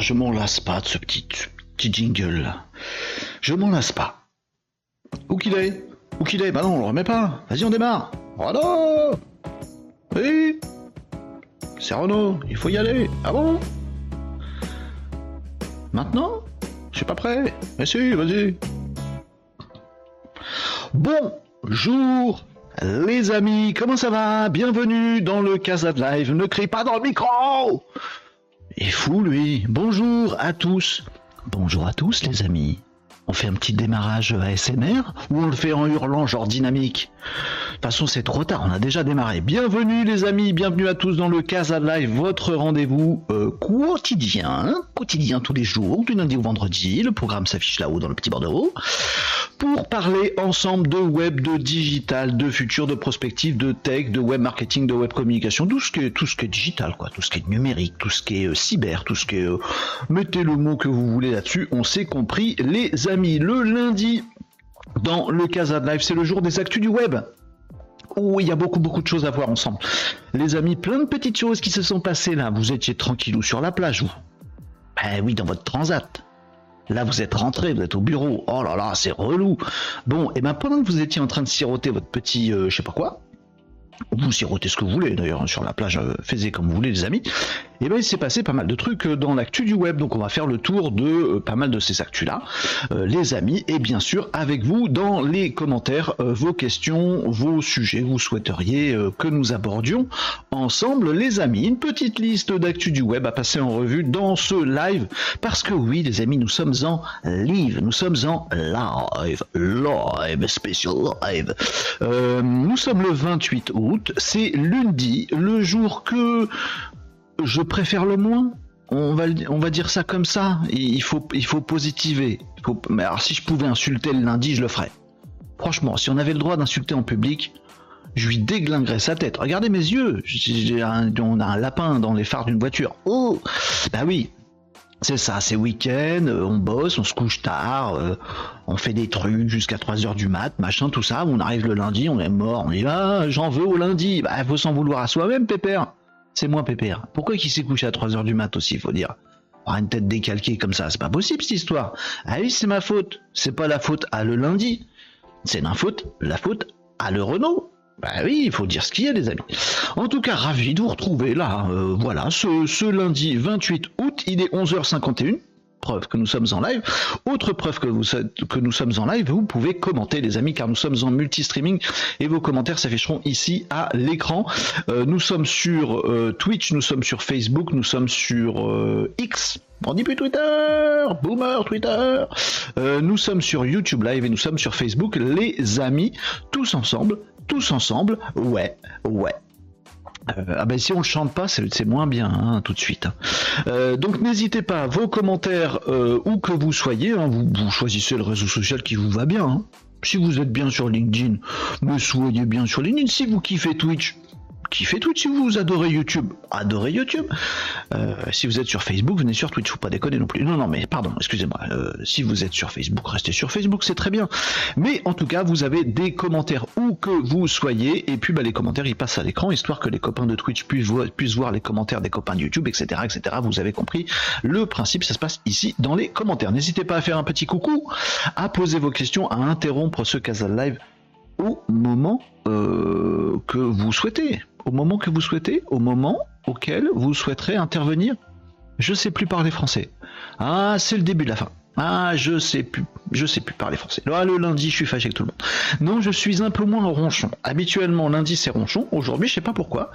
Je m'en lasse pas de ce petit, petit jingle. Je m'en lasse pas. Où qu'il est Où qu'il est Bah non, on le remet pas. Vas-y, on démarre. Renaud Oui C'est Renaud, il faut y aller. Ah bon? Maintenant? Je suis pas prêt. Mais si, vas-y. Bonjour les amis, comment ça va? Bienvenue dans le Casa de Live. Ne crie pas dans le micro est fou lui. Bonjour à tous. Bonjour à tous les amis. On fait un petit démarrage ASMR ou on le fait en hurlant genre dynamique? Toute façon c'est trop tard, on a déjà démarré. Bienvenue les amis, bienvenue à tous dans le Casa Live, votre rendez-vous euh, quotidien, quotidien tous les jours, du lundi au vendredi. Le programme s'affiche là-haut dans le petit bordereau pour parler ensemble de web, de digital, de futur, de prospective, de tech, de web marketing, de web communication, tout ce qui est, tout ce qui est digital, quoi, tout ce qui est numérique, tout ce qui est euh, cyber, tout ce qui est, euh, mettez le mot que vous voulez là-dessus, on s'est compris, les amis. Le lundi, dans le Casa Live, c'est le jour des actus du web. Oh, il y a beaucoup beaucoup de choses à voir ensemble. Les amis, plein de petites choses qui se sont passées là. Vous étiez tranquillou sur la plage, vous. Ben oui, dans votre transat. Là, vous êtes rentré, vous êtes au bureau. Oh là là, c'est relou. Bon, et ben pendant que vous étiez en train de siroter votre petit, euh, je sais pas quoi, vous sirotez ce que vous voulez d'ailleurs sur la plage, euh, faites comme vous voulez les amis. Et ben il s'est passé pas mal de trucs euh, dans l'actu du web, donc on va faire le tour de euh, pas mal de ces actus là, les amis, et bien sûr avec vous dans les commentaires vos questions, vos sujets, vous souhaiteriez que nous abordions ensemble les amis. Une petite liste d'actu du web à passer en revue dans ce live, parce que oui les amis nous sommes en live, nous sommes en live, live, special live. nous sommes le 28 août. C'est lundi, le jour que je préfère le moins. On va, on va dire ça comme ça. Il faut, il faut positiver. mais alors, si je pouvais insulter le lundi, je le ferais. Franchement, si on avait le droit d'insulter en public, je lui déglinguerais sa tête. Regardez mes yeux. on a un lapin dans les phares d'une voiture. Oh, bah oui, c'est ça, c'est week-end, euh, on bosse, on se couche tard, euh, on fait des trucs jusqu'à 3h du mat, machin, tout ça. On arrive le lundi, on est mort, on dit ah, j'en veux au lundi. Bah, faut s'en vouloir à soi-même, Pépère. C'est moi, Pépère. Pourquoi qu'il s'est couché à 3h du mat aussi, faut dire? Avoir une tête décalquée comme ça, c'est pas possible cette histoire. Ah oui, c'est ma faute. C'est pas la faute à le lundi. C'est la faute, la faute à le Renault. Bah oui, il faut dire ce qu'il y a, les amis. En tout cas, ravi de vous retrouver là. Euh, voilà, ce, lundi 28 août, il est 11h51 preuve que nous sommes en live. Autre preuve que, vous, nous sommes en live, vous pouvez commenter les amis car nous sommes en multi-streaming et vos commentaires s'afficheront ici à l'écran. Euh, nous sommes sur euh, Twitch, nous sommes sur Facebook, nous sommes sur X. On dit plus Twitter, boomer Twitter. nous sommes sur YouTube Live et nous sommes sur Facebook, les amis, tous ensemble tous ensemble, ouais, ouais. Euh, ah ben si on le chante pas, c'est moins bien hein, tout de suite. Hein. Euh, donc n'hésitez pas, vos commentaires, euh, où que vous soyez, hein, vous, choisissez le réseau social qui vous va bien. Si vous êtes bien sur LinkedIn, me soyez bien sur LinkedIn. Si vous kiffez Twitch, kiffez Twitch. Si vous adorez YouTube, adorez YouTube. Euh, si vous êtes sur Facebook, venez sur Twitch. Faut pas déconner non plus. Non, non, mais pardon, excusez-moi. Euh, si vous êtes sur Facebook, restez sur Facebook, c'est très bien. Mais en tout cas, vous avez des commentaires où que vous soyez. Et puis, bah, les commentaires, ils passent à l'écran, histoire que les copains de Twitch puissent puissent voir les commentaires des copains de YouTube, etc., etc. Vous avez compris le principe. Ça se passe ici dans les commentaires. N'hésitez pas à faire un petit coucou, à poser vos questions, à interrompre ce Casal Live au moment euh, que vous souhaitez au moment que vous souhaitez, au moment auquel vous souhaiterez intervenir. Je sais plus parler français. Ah, c'est le début de la fin. Ah, je sais plus, je sais plus parler français. Le lundi, je suis fâché avec tout le monde. Non, je suis un peu moins ronchon. Habituellement, lundi, c'est ronchon. Aujourd'hui, je sais pas pourquoi,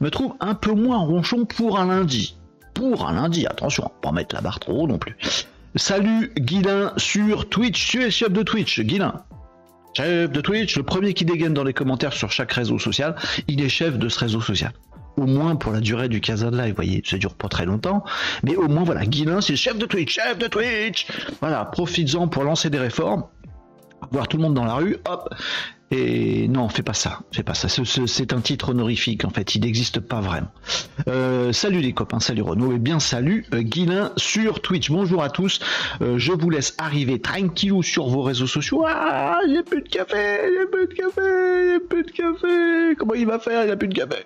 me trouve un peu moins ronchon pour un lundi. Pour un lundi, attention, pas mettre la barre trop non plus. Salut Guilin sur Twitch. Tu es chef de Twitch, Guilin chef de Twitch, le premier qui dégaine dans les commentaires sur chaque réseau social, il est chef de ce réseau social. Au moins pour la durée du de Live, vous voyez, ça dure pas très longtemps, mais au moins voilà, Guilin c'est chef de Twitch, chef de Twitch. Voilà, profites-en pour lancer des réformes. Voir tout le monde dans la rue, hop, et non, fais pas ça, fais pas ça. C'est un titre honorifique en fait, il n'existe pas vraiment. Euh, salut les copains, salut Renaud et bien salut euh, Guilin sur Twitch. Bonjour à tous. Euh, je vous laisse arriver tranquillou sur vos réseaux sociaux. Ah, a plus de café, a plus de café, a plus de café. Comment il va faire Il n'y a plus de café?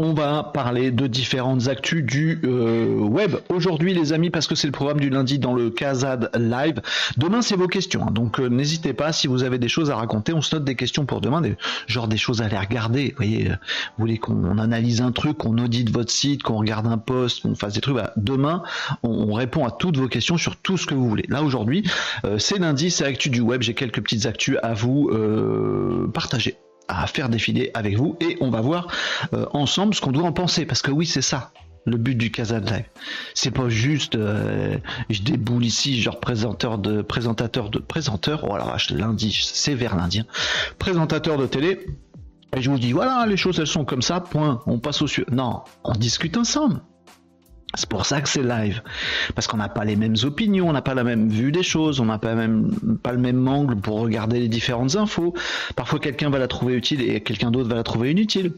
On va parler de différentes actus du euh, web aujourd'hui les amis parce que c'est le programme du lundi dans le Kazad Live. Demain c'est vos questions, hein. donc euh, n'hésitez pas si vous avez des choses à raconter, on se note des questions pour demain, genre des choses à aller regarder. Vous voyez, euh, vous voulez qu'on analyse un truc, qu'on audite votre site, qu'on regarde un post, qu'on fasse des trucs. demain on, répond à toutes vos questions sur tout ce que vous voulez. Là aujourd'hui c'est lundi, c'est actu du web, j'ai quelques petites actus à vous partager à faire défiler avec vous et on va voir euh, ensemble ce qu'on doit en penser parce que oui c'est ça le but du Casa Live. C'est pas juste euh, je déboule ici genre présentateur de présentateur de présenteur oh la vache lundi c'est vers lundi hein. présentateur de télé et je vous dis voilà les choses elles sont comme ça point on passe au sujet non on discute ensemble c'est pour ça que c'est live. Parce qu'on n'a pas les mêmes opinions, on n'a pas la même vue des choses, on n'a pas, pas le même angle pour regarder les différentes infos. Parfois quelqu'un va la trouver utile et quelqu'un d'autre va la trouver inutile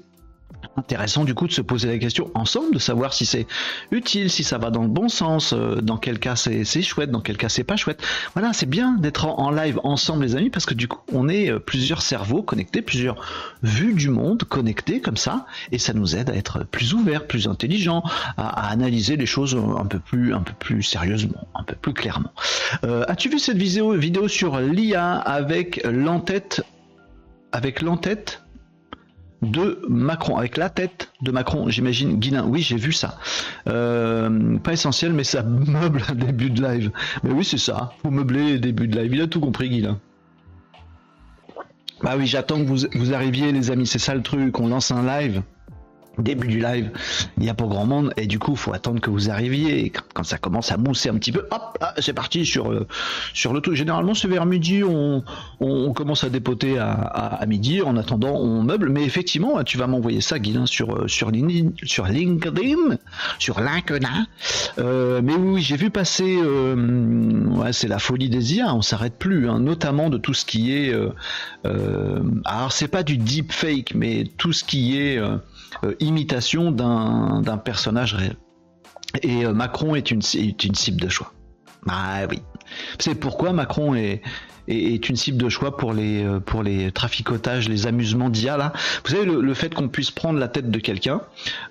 intéressant du coup de se poser la question ensemble, de savoir si c'est utile, si ça va dans le bon sens, euh, dans quel cas c'est chouette, dans quel cas c'est pas chouette. Voilà, c'est bien d'être en, live ensemble les amis parce que du coup on est euh, plusieurs cerveaux connectés, plusieurs vues du monde connectées comme ça et ça nous aide à être plus ouverts, plus intelligents, à, analyser les choses un peu plus, un peu plus sérieusement, un peu plus clairement. Euh, as-tu vu cette vidéo, vidéo sur l'IA avec l'entête avec l'entête? De Macron, avec la tête de Macron, j'imagine, Guilin, oui j'ai vu ça. Euh, pas essentiel, mais ça meuble début de live. Mais oui c'est ça, faut meubler début de live, il a tout compris Guilin. Bah oui, j'attends que vous, vous arriviez les amis, c'est ça le truc, on lance un live début du live, il n'y a pas grand monde et du coup, faut attendre que vous arriviez. Quand ça commence à mousser un petit peu, hop, ah, c'est parti sur euh, sur le truc. Généralement, c'est vers midi, on, on, commence à dépoter à, à, midi. En attendant, on meuble. Mais effectivement, tu vas m'envoyer ça, Guilin, sur euh, sur LinkedIn, sur LinkedIn, sur LinkedIn. Euh, mais oui, j'ai vu passer. ouais, c'est la folie des IA. On s'arrête plus, hein, notamment de tout ce qui est. alors, c'est pas du deep fake, mais tout ce qui est imitation d'un personnage réel. Et euh, Macron est une, une cible de choix. Ah oui. C'est pourquoi Macron est, est, une cible de choix pour les, euh, pour les traficotages, les amusements d'IA là. Vous savez, le, fait qu'on puisse prendre la tête de quelqu'un,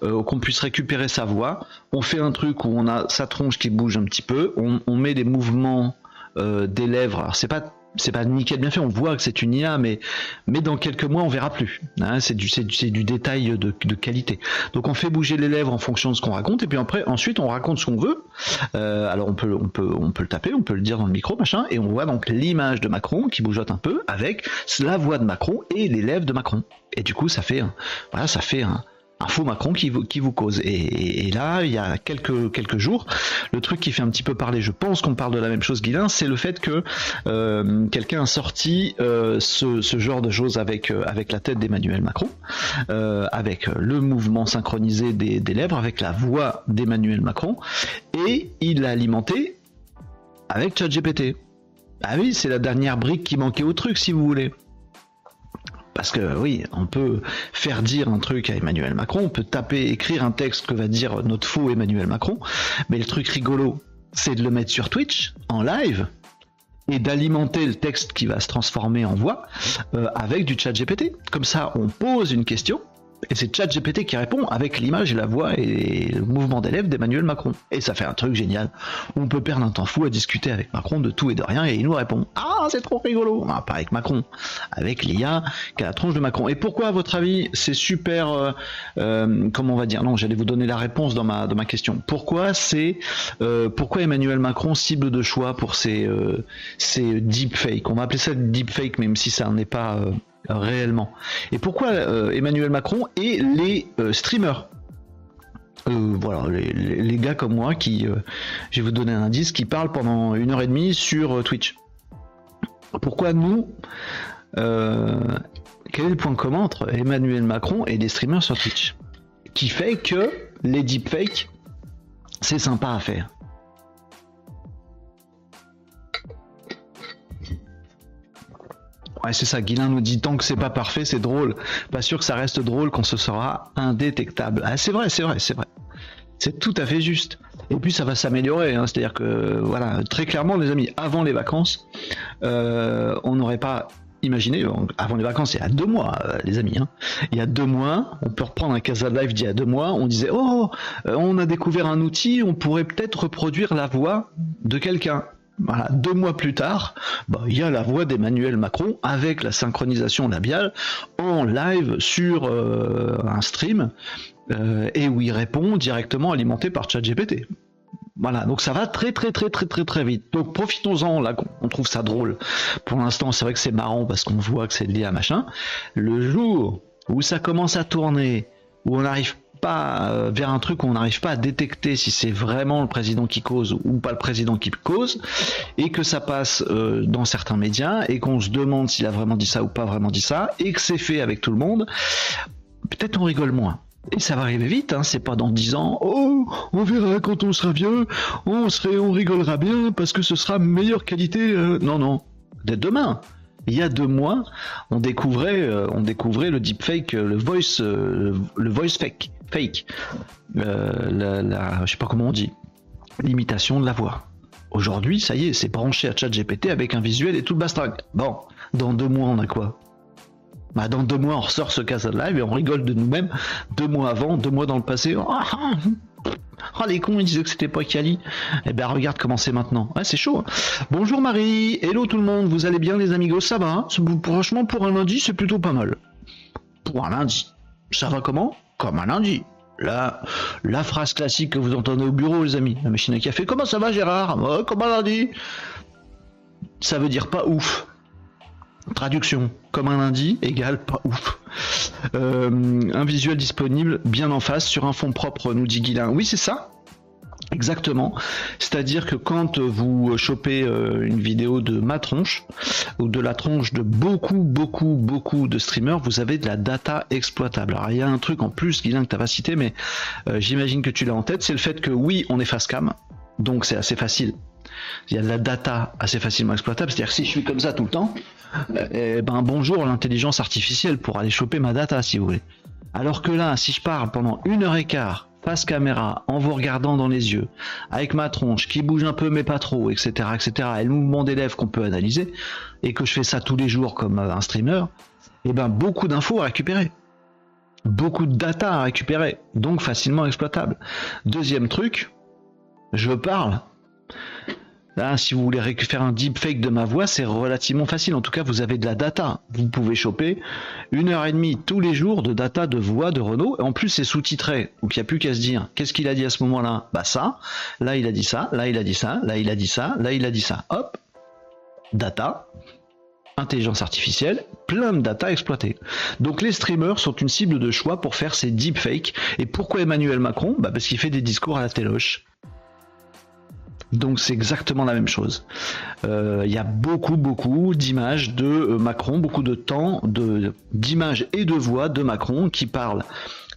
qu'on puisse récupérer sa voix, on fait un truc où on a sa tronche qui bouge un petit peu, on, on met des mouvements des lèvres. Alors c'est pas c'est pas nickel bien fait, on voit que c'est une IA, mais, mais dans quelques mois on verra plus. Hein, c'est du, du, détail de, de, qualité. Donc on fait bouger les lèvres en fonction de ce qu'on raconte, et puis après ensuite on raconte ce qu'on veut. Euh, alors on peut, on peut, on peut le taper, on peut le dire dans le micro, machin, et on voit donc l'image de Macron qui bougeote un peu avec la voix de Macron et les lèvres de Macron. Et du coup ça fait, voilà, ça fait un, un faux Macron qui vous, cause. Et, là, il y a quelques, jours, le truc qui fait un petit peu parler, je pense qu'on parle de la même chose, Guilin, c'est le fait que euh, quelqu'un a sorti euh, ce, genre de choses avec, euh, la tête d'Emmanuel Macron, avec le mouvement synchronisé des, des lèvres, avec la voix d'Emmanuel Macron, et il l'a alimenté avec ChatGPT. Ah oui, c'est la dernière brique qui manquait au truc, si vous voulez. Parce que oui, on peut faire dire un truc à Emmanuel Macron, on peut taper, écrire un texte que va dire notre faux Emmanuel Macron, mais le truc rigolo, c'est de le mettre sur Twitch, en live, et d'alimenter le texte qui va se transformer en voix euh, avec du chat GPT. Comme ça, on pose une question, et c'est ChatGPT qui répond avec l'image et la voix et le mouvement des lèvres d'Emmanuel Macron. Et ça fait un truc génial. On peut perdre un temps fou à discuter avec Macron de tout et de rien et il nous répond Ah, c'est trop rigolo ah, Pas avec Macron, avec l'IA qui a la tronche de Macron. Et pourquoi, à votre avis, c'est super. Euh, euh, comment on va dire Non, j'allais vous donner la réponse dans ma, dans ma question. Pourquoi c'est. Euh, pourquoi Emmanuel Macron cible de choix pour ces, ces deepfakes? On va appeler ça deepfake, même si ça n'est pas réellement. Et pourquoi euh, Emmanuel Macron et les euh, streamers? Euh, voilà, les, gars comme moi qui, je vais vous donner un indice, qui parlent pendant une heure et demie sur Twitch. Pourquoi nous Quel est le point commun entre Emmanuel Macron et les streamers sur Twitch? Qui fait que les deepfakes, c'est sympa à faire. Ouais, c'est ça. Guilin nous dit tant que c'est pas parfait, c'est drôle. Pas sûr que ça reste drôle quand ce sera indétectable. Ah, c'est vrai, c'est vrai, c'est vrai. C'est tout à fait juste. Et puis ça va s'améliorer. Hein. C'est-à-dire que voilà, très clairement, les amis, avant les vacances, euh, on n'aurait pas imaginé, avant les vacances, il y a deux mois, euh, les amis. Hein. Il y a deux mois, on peut reprendre un Casa Live d'il y a deux mois. On disait, oh, euh, on a découvert un outil, on pourrait peut-être reproduire la voix de quelqu'un. Voilà, deux mois plus tard, bah, il y a la voix d'Emmanuel Macron avec la synchronisation labiale en live sur euh, un stream euh, et où il répond directement alimenté par ChatGPT. Voilà, donc ça va très très très très très très vite. Donc profitons-en là, on trouve ça drôle. Pour l'instant, c'est vrai que c'est marrant parce qu'on voit que c'est lié à machin. Le jour où ça commence à tourner, où on arrive pas euh, vers un truc où on n'arrive pas à détecter si c'est vraiment le président qui cause ou pas le président qui cause, et que ça passe euh, dans certains médias, et qu'on se demande s'il a vraiment dit ça ou pas vraiment dit ça, et que c'est fait avec tout le monde, peut-être on rigole moins. Et ça va arriver vite, hein, c'est pas dans 10 ans, oh, on verra quand on sera vieux, on, serait, on rigolera bien parce que ce sera meilleure qualité. Euh, non, non, dès demain il y a deux mois, on découvrait, on découvrait le deepfake, le voice, le voice fake fake, euh, je sais pas comment on dit, l'imitation de la voix. Aujourd'hui, ça y est, c'est branché à ChatGPT avec un visuel et tout le. Bon, dans deux mois, on a quoi? Bah, dans deux mois, on ressort ce cas live et on rigole de nous-mêmes. Deux mois avant, deux mois dans le passé. Oh les cons, ils disaient que c'était pas Kali. Eh ben, regarde comment c'est maintenant. Ouais, c'est chaud. Hein. Bonjour Marie. Hello tout le monde. Vous allez bien, les amigos? Ça va? Hein? Franchement, pour un lundi, c'est plutôt pas mal. Pour un lundi. Ça va comment? comme un lundi. La, la phrase classique que vous entendez au bureau, les amis. La machine à café. Comment ça va, Gérard? Comme un lundi. Ça veut dire pas ouf. Traduction. Comme un lundi égale pas ouf. Euh, un visuel disponible bien en face sur un fond propre, nous dit Guilain. Oui, c'est ça. Exactement. C'est-à-dire que quand vous chopez euh, une vidéo de ma tronche ou de la tronche de beaucoup, beaucoup, beaucoup de streamers, vous avez de la data exploitable. Alors il y a un truc en plus, Guilain, que tu pas cité, mais euh, j'imagine que tu l'as en tête, c'est le fait que oui, on est face cam, donc c'est assez facile. Il y a de la data assez facilement exploitable. C'est-à-dire que si je suis comme ça tout le temps, eh ben bonjour l'intelligence artificielle pour aller choper ma data si vous voulez. Alors que là, si je parle pendant une heure et quart face caméra, en vous regardant dans les yeux, avec ma tronche qui bouge un peu mais pas trop, etc., etc., et le mouvement des lèvres qu'on peut analyser, et que je fais ça tous les jours comme euh, un streamer, et eh ben beaucoup d'infos à récupérer. Beaucoup de data à récupérer, donc facilement exploitable. Deuxième truc, je parle, Là, si vous voulez faire un deepfake de ma voix, c'est relativement facile. En tout cas, vous avez de la data. Vous pouvez choper une heure et demie tous les jours de data de voix de Renault. Et en plus, c'est sous-titré. Donc, il n'y a plus qu'à se dire, qu'est-ce qu'il a dit à ce moment-là? Bah ça. Là, il a dit ça. Là, il a dit ça. Là, il a dit ça. Là, il a dit ça. Hop. Data. Intelligence artificielle, plein de data exploitées. Donc les streamers sont une cible de choix pour faire ces deepfakes. Et pourquoi Emmanuel Macron? Bah Parce qu'il fait des discours à la téloche. Donc c'est exactement la même chose. Euh, il y a beaucoup, beaucoup d'images de euh, Macron, beaucoup de temps d'images et de voix de Macron qui parlent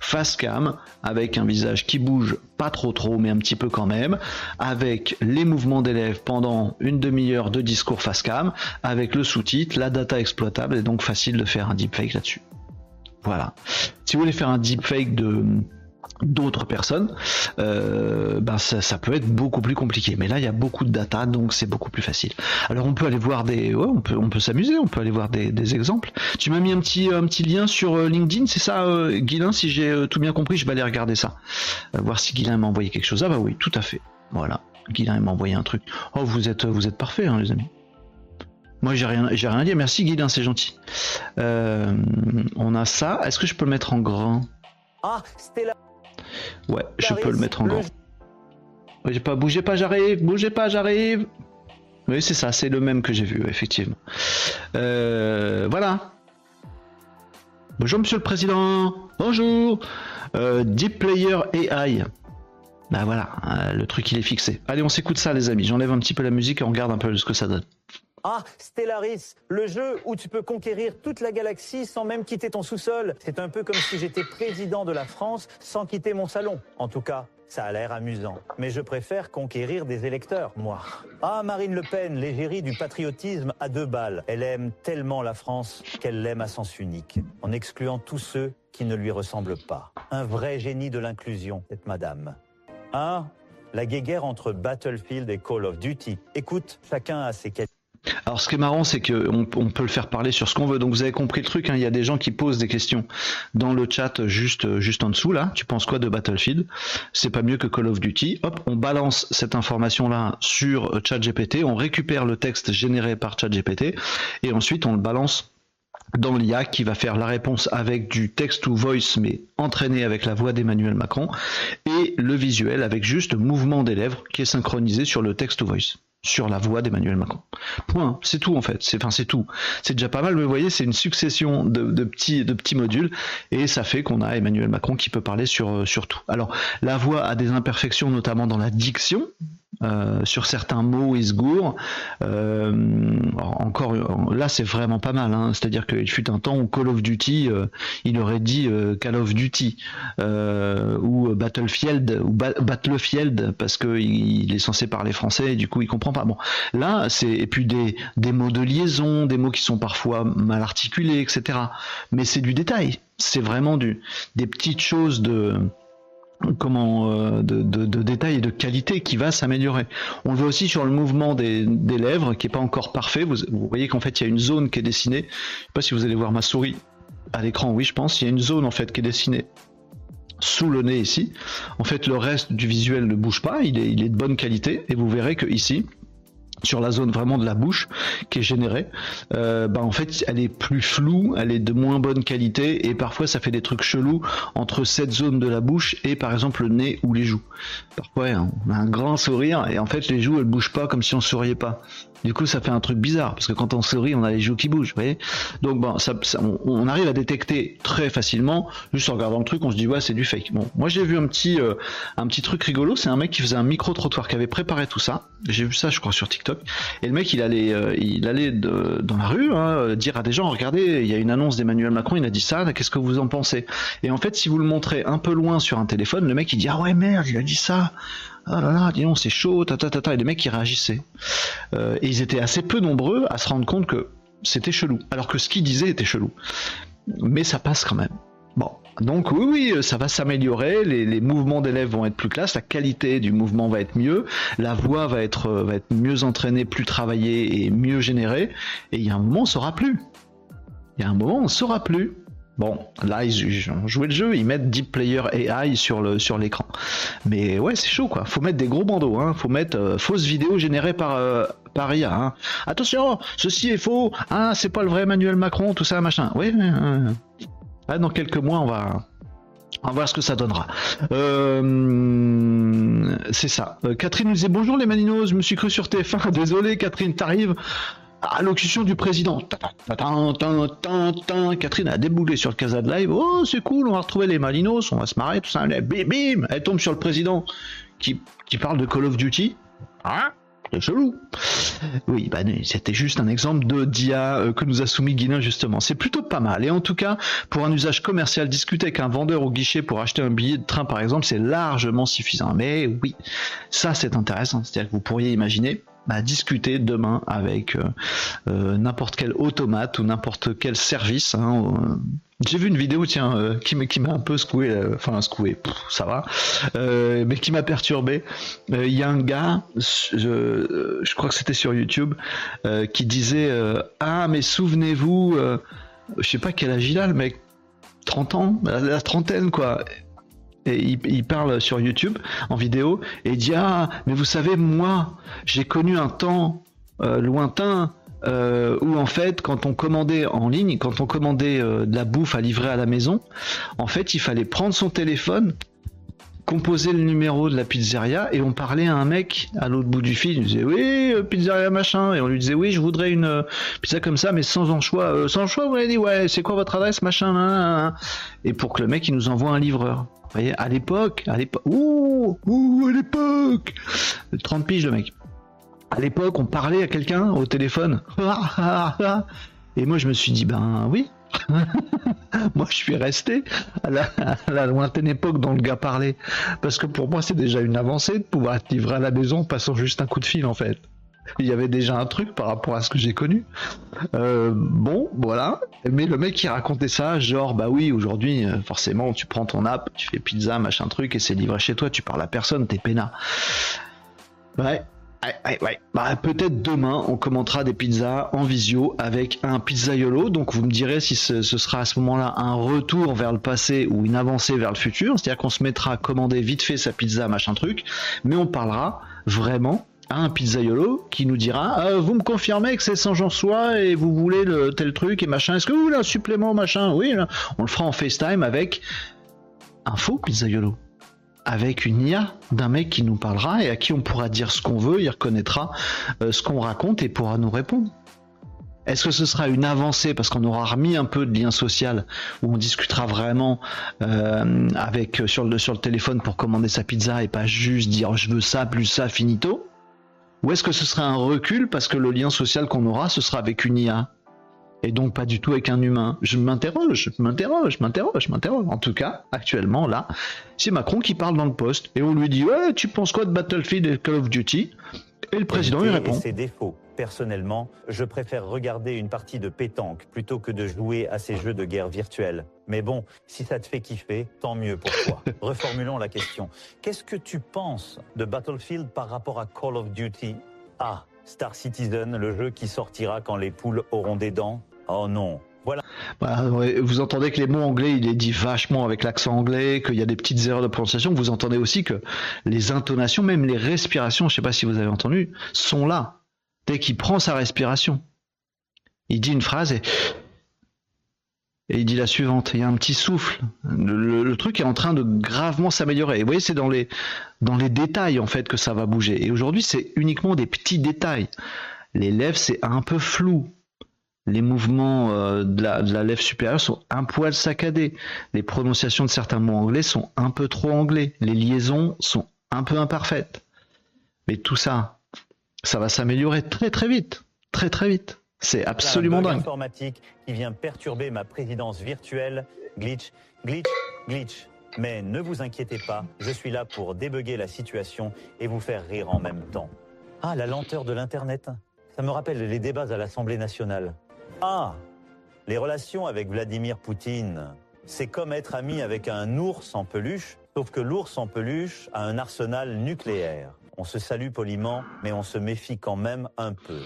face cam, avec un visage qui bouge pas trop trop, mais un petit peu quand même, avec les mouvements d'élèves pendant une demi-heure de discours face cam, avec le sous-titre, la data exploitable, et donc facile de faire un deepfake là-dessus. Voilà. Si vous voulez faire un deepfake de d'autres personnes, euh, ben ça, peut être beaucoup plus compliqué. Mais là, il y a beaucoup de data, donc c'est beaucoup plus facile. Alors on peut aller voir des, ouais, on peut, on peut s'amuser, on peut aller voir des, exemples. Tu m'as mis un petit, un petit lien sur euh, LinkedIn, c'est ça, euh, Guilain Si j'ai euh, tout bien compris, je vais aller regarder ça, voir si Guilain m'a envoyé quelque chose. Ah bah oui, tout à fait. Voilà, Guilain m'a envoyé un truc. Oh, vous êtes, vous êtes parfait, hein, les amis. Moi, j'ai rien, j'ai rien à dire. Merci, Guilain, c'est gentil. on a ça. Est-ce que je peux le mettre en grand? Ah, c'était là. Ouais, je peux le mettre en grand. Bougez pas, bougez pas, j'arrive, bougez pas, j'arrive. Oui, c'est ça, c'est le même que j'ai vu, effectivement. Euh, voilà. Bonjour, monsieur le président. Bonjour. Euh, Deep Player AI. Bah voilà, euh, le truc il est fixé. Allez, on s'écoute ça, les amis. J'enlève un petit peu la musique et on regarde un peu ce que ça donne. Ah, Stellaris, le jeu où tu peux conquérir toute la galaxie sans même quitter ton sous-sol. C'est un peu comme si j'étais président de la France sans quitter mon salon. En tout cas, Ça a l'air amusant. Mais je préfère conquérir des électeurs, moi. Ah, Marine Le Pen, l'égérie du patriotisme à deux balles. Elle aime tellement la France qu'elle l'aime à sens unique, en excluant tous ceux qui ne lui ressemblent pas. Un vrai génie de l'inclusion, cette madame. Hein? La guéguerre entre Battlefield et Call of Duty. Écoute, chacun a ses qualités. Alors ce qui est marrant, c'est qu'on on peut le faire parler sur ce qu'on veut. Donc vous avez compris le truc, hein. il y a des gens qui posent des questions dans le chat juste, juste en dessous là. Tu penses quoi de Battlefield? C'est pas mieux que Call of Duty. Hop, on balance cette information là sur ChatGPT, on récupère le texte généré par ChatGPT et ensuite on le balance dans l'IA qui va faire la réponse avec du text to voice mais entraîné avec la voix d'Emmanuel Macron et le visuel avec juste mouvement des lèvres qui est synchronisé sur le text to voice sur la voix d'Emmanuel Macron. Point, c'est tout en fait. C'est enfin c'est tout. C'est déjà pas mal, mais vous voyez, c'est une succession de, petits de petits modules et ça fait qu'on a Emmanuel Macron qui peut parler sur sur tout. Alors la voix a des imperfections, notamment dans la diction. Euh, sur certains mots, gourre. Euh, encore là, c'est vraiment pas mal. Hein. C'est-à-dire qu'il fut un temps où Call of Duty, il aurait dit Call of Duty ou Battlefield ou Battlefield parce que il, est censé parler français et du coup il comprend pas. Bon, là, c'est et puis des, des mots de liaison, des mots qui sont parfois mal articulés, etc. Mais c'est du détail. C'est vraiment du des petites choses de comment euh, de, de, détails et de qualité qui va s'améliorer. On le voit aussi sur le mouvement des, lèvres qui est pas encore parfait. Vous, vous voyez qu'en fait il y a une zone qui est dessinée. Je sais pas si vous allez voir ma souris à l'écran. Oui, je pense. Il y a une zone en fait qui est dessinée sous le nez ici. En fait, le reste du visuel ne bouge pas, il est, il est de bonne qualité, et vous verrez que ici, sur la zone vraiment de la bouche qui est générée, euh, bah en fait elle est plus floue, elle est de moins bonne qualité et parfois ça fait des trucs chelous entre cette zone de la bouche et par exemple le nez ou les joues. Parfois on a un grand sourire et en fait les joues elles bougent pas comme si on souriait pas. Du coup, ça fait un truc bizarre parce que quand on sourit, on a les joues qui bougent. Vous voyez Donc bon, on, arrive à détecter très facilement juste en regardant le truc. On se dit ouais, c'est du fake. Bon, moi j'ai vu un petit euh, un petit truc rigolo. C'est un mec qui faisait un micro trottoir qui avait préparé tout ça. J'ai vu ça, je crois, sur TikTok. Et le mec, il allait euh, il allait dans la rue hein, dire à des gens regardez, il y a une annonce d'Emmanuel Macron. Il a dit ça. Qu'est-ce que vous en pensez? Et en fait, si vous le montrez un peu loin sur un téléphone, le mec il dit ah ouais merde, il a dit ça ah là là, dis c'est chaud, ta, ta, ta, et des mecs qui réagissaient. Euh, et ils étaient assez peu nombreux à se rendre compte que c'était chelou, alors que ce qu'ils disaient était chelou. Mais ça passe quand même. Bon, donc oui, oui, ça va s'améliorer, les, mouvements d'élèves vont être plus classe, la qualité du mouvement va être mieux, la voix va être, va être mieux entraînée, plus travaillée et mieux générée, et il y a un moment, on saura plus. Il y a un moment, on saura plus. Bon, là, ils ont joué le jeu, ils mettent Deep Player AI sur le sur l'écran. Mais ouais, c'est chaud quoi. Faut mettre des gros bandeaux, hein. Faut mettre euh, fausse vidéo générée par euh, par IA. Hein. Attention, ceci est faux. Ah, c'est pas le vrai Emmanuel Macron, tout ça, machin. Oui. Ah, dans quelques mois, on va on va voir ce que ça donnera. Euh, c'est ça. Catherine nous disait bonjour les Maninos, je me suis cru sur TF1. Désolé Catherine, t'arrives allocution du président. Catherine a déboulé sur le Casa de Live. Oh, c'est cool, on va retrouver les Malinos, on va se marrer, tout ça. Bim, bim, elle tombe sur le président qui, qui parle de Call of Duty. Hein? C'est chelou. Oui, bah, c'était juste un exemple de dia euh, que nous a soumis Guinan justement. C'est plutôt pas mal. Et en tout cas, pour un usage commercial, discuter avec un vendeur au guichet pour acheter un billet de train par exemple, c'est largement suffisant. Mais oui, ça c'est intéressant. C'est-à-dire que vous pourriez imaginer à discuter demain avec euh, euh, n'importe quel automate ou n'importe quel service. Hein, euh. J'ai vu une vidéo tiens qui m'a un peu secoué, enfin secoué, ça va, mais qui m'a perturbé. Il y a un gars, je, je crois que c'était sur YouTube, qui disait ah mais souvenez-vous, je sais pas quel âge il a le mec, 30 ans, la trentaine quoi et il, parle sur YouTube en vidéo et il dit ah mais vous savez moi j'ai connu un temps euh, lointain euh, où en fait quand on commandait en ligne quand on commandait euh, de la bouffe à livrer à la maison en fait il fallait prendre son téléphone composer le numéro de la pizzeria et on parlait à un mec à l'autre bout du fil, il disait oui pizzeria machin et on lui disait oui je voudrais une pizza comme ça mais sans anchois, sans choix vous avez dit ouais c'est quoi votre adresse machin et pour que le mec il nous envoie un livreur voyez, à l'époque, à l'époque, ouh, ouh, à l'époque, 30 piges le mec. À l'époque, on parlait à quelqu'un au téléphone. Et moi, je me suis dit, ben oui, moi, je suis resté à la, lointaine époque dont le gars parlait. Parce que pour moi, c'est déjà une avancée de pouvoir être livré à la maison en passant juste un coup de fil, en fait. Il y avait déjà un truc par rapport à ce que j'ai connu. Euh, bon, voilà. Mais le mec qui racontait ça, genre, bah oui, aujourd'hui, euh, forcément, tu prends ton app, tu fais pizza, machin truc, et c'est livré chez toi, tu parles à personne, t'es peinard. Ouais, Ouais, ouais, Bah, peut-être demain, on commentera des pizzas en visio avec un pizzaiolo. Donc, vous me direz si ce, sera à ce moment-là un retour vers le passé ou une avancée vers le futur. C'est-à-dire qu'on se mettra à commander vite fait sa pizza, machin truc. Mais on parlera vraiment un pizzaiolo qui nous dira ah, Vous me confirmez que c'est Saint-Jean-Sois et vous voulez le tel truc et machin. Est-ce que vous voulez un supplément, machin? Oui, on le fera en FaceTime avec un faux pizzaiolo. Avec une IA d'un mec qui nous parlera et à qui on pourra dire ce qu'on veut, il reconnaîtra euh, ce qu'on raconte et pourra nous répondre. Est-ce que ce sera une avancée? Parce qu'on aura remis un peu de lien social où on discutera vraiment euh, avec euh, sur le téléphone pour commander sa pizza et pas juste dire je veux ça plus ça finito Ou est-ce que ce sera un recul parce que le lien social qu'on aura ce sera avec une IA et donc pas du tout avec un humain? Je m'interroge, je m'interroge, je m'interroge, je m'interroge. En tout cas, actuellement, là, c'est Macron qui parle dans le poste et on lui dit Ouais, tu penses quoi de Battlefield et Call of Duty? Et le président lui répond. ses défauts. Personnellement, je préfère regarder une partie de pétanque plutôt que de jouer à ces jeux de guerre virtuels. Mais bon, si ça te fait kiffer, tant mieux pour toi. Reformulons la question. Qu'est-ce que tu penses de Battlefield par rapport à Call of Duty? Ah, Star Citizen, le jeu qui sortira quand les poules auront des dents? Oh non. Bah, vous entendez que les mots anglais, il est dit vachement avec l'accent anglais, qu'il y a des petites erreurs de prononciation. Vous entendez aussi que les intonations, même les respirations, je sais pas si vous avez entendu, sont là. Dès qu'il prend sa respiration, il dit une phrase et, il dit la suivante. Il y a un petit souffle. Le, truc est en train de gravement s'améliorer. Vous voyez, c'est dans les, dans les détails en fait que ça va bouger. Et aujourd'hui, c'est uniquement des petits détails. Les lèvres, c'est un peu flou les mouvements euh, de, la, lèvre supérieure sont un poil saccadés. Les prononciations de certains mots anglais sont un peu trop anglais. Les liaisons sont un peu imparfaites. Mais tout ça, ça va s'améliorer très très vite. Très très vite. C'est absolument dingue. informatique qui vient perturber ma présidence virtuelle. Glitch, glitch, glitch. Mais ne vous inquiétez pas, je suis là pour débugger la situation et vous faire rire en même temps. Ah, la lenteur de l'Internet. Ça me rappelle les débats à l'Assemblée nationale. Ah, les relations avec Vladimir Poutine, c'est comme être ami avec un ours en peluche, sauf que l'ours en peluche a un arsenal nucléaire. On se salue poliment, mais on se méfie quand même un peu.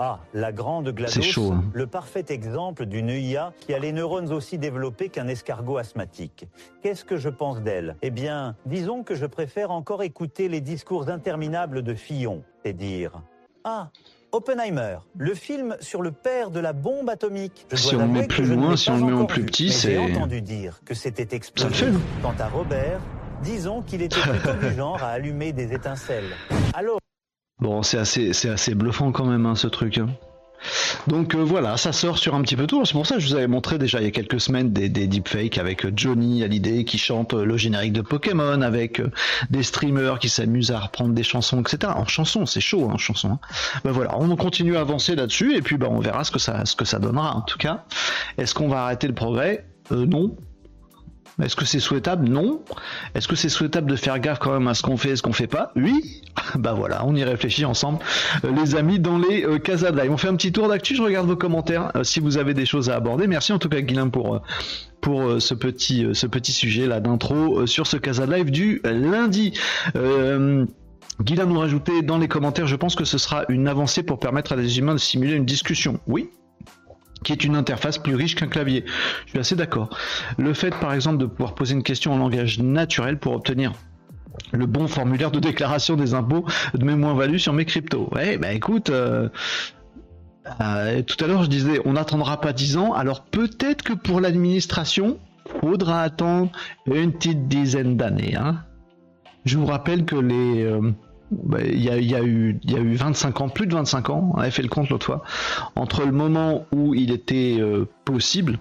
Ah, la grande GLaDOS, hein. le parfait exemple d'une IA qui a les neurones aussi développés qu'un escargot asthmatique. Qu'est-ce que je pense d'elle? Eh bien, disons que je préfère encore écouter les discours interminables de Fillon, et dire Ah, Oppenheimer, le film sur le père de la bombe atomique. si on le met plus loin, si on le met en plus petit, c'est. J'ai entendu dire que c'était explosif. Quant à Robert, disons qu'il était plutôt du genre à allumer des étincelles. Alors. Bon, c'est assez, c'est assez bluffant quand même, hein, ce truc. Hein. Donc euh, voilà, ça sort sur un petit peu tout. C'est pour ça que je vous avais montré déjà il y a quelques semaines des, deepfakes avec euh, Johnny Hallyday qui chante euh, le générique de Pokémon, avec des streamers qui s'amusent à reprendre des chansons, etc. En chanson, c'est chaud, en hein, chanson. Hein. Ben voilà, on continue à avancer là-dessus et puis ben, on verra ce que ça, ce que ça donnera. En tout cas, est-ce qu'on va arrêter le progrès? Non, est-ce que c'est souhaitable? Non. Est-ce que c'est souhaitable de faire gaffe quand même à ce qu'on fait et ce qu'on fait pas? Oui. Bah voilà, on y réfléchit ensemble, euh, les amis, dans les euh, Casa Live. On fait un petit tour d'actu, je regarde vos commentaires euh, si vous avez des choses à aborder. Merci en tout cas, Guilain, pour, pour ce, petit, sujet là d'intro sur ce Casa Live du lundi. Euh, nous rajoutait dans les commentaires, je pense que ce sera une avancée pour permettre à des humains de simuler une discussion. Oui, qui est une interface plus riche qu'un clavier. Je suis assez d'accord. Le fait, par exemple, de pouvoir poser une question en langage naturel pour obtenir le bon formulaire de déclaration des impôts de mes moins-values sur mes cryptos. Ouais, bah écoute, euh, euh, tout à l'heure je disais, on n'attendra pas 10 ans, alors peut-être que pour l'administration, faudra attendre une petite dizaine d'années. Hein. Je vous rappelle que les... Euh, bah, il y, a, eu, y a eu 25 ans, plus de 25 ans, on avait fait le compte l'autre fois, entre le moment où il était euh, possible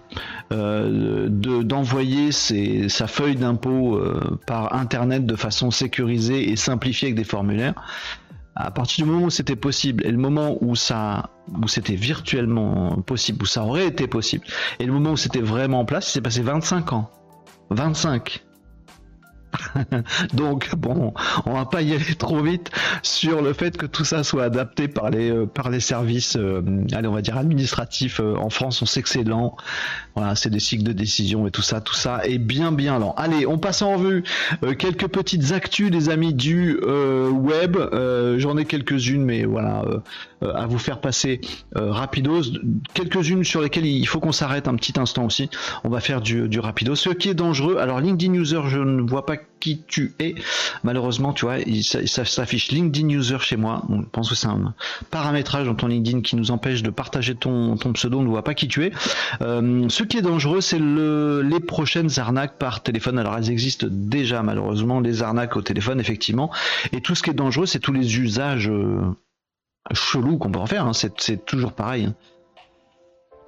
euh, d'envoyer sa feuille d'impôt euh, par Internet de façon sécurisée et simplifiée avec des formulaires, à partir du moment où c'était possible et le moment où où c'était virtuellement possible, où ça aurait été possible, et le moment où c'était vraiment en place, il s'est passé 25 ans. 25. Donc bon, on va pas y aller trop vite sur le fait que tout ça soit adapté par les euh, par les services, euh, allez on va dire administratifs euh, en France. C'est lent. Voilà, c'est des cycles de décision et tout ça, tout ça est bien bien lent. Allez, on passe en revue quelques petites actus des amis du web. J'en ai quelques-unes, mais voilà à vous faire passer rapidos. Quelques-unes sur lesquelles il faut qu'on s'arrête un petit instant aussi. On va faire du, du rapidos. Ce qui est dangereux. Alors LinkedIn User, je ne vois pas qui tu es. Malheureusement, tu vois, il, ça, s'affiche LinkedIn User chez moi. On pense que c'est un paramétrage dans ton LinkedIn qui nous empêche de partager ton, ton pseudo. On ne voit pas qui tu es. Euh, ce qui est dangereux, c'est le, les prochaines arnaques par téléphone. Alors, elles existent déjà, malheureusement, les arnaques au téléphone, effectivement. Et tout ce qui est dangereux, c'est tous les usages euh, chelous qu'on peut en faire. Hein. C'est toujours pareil. Hein.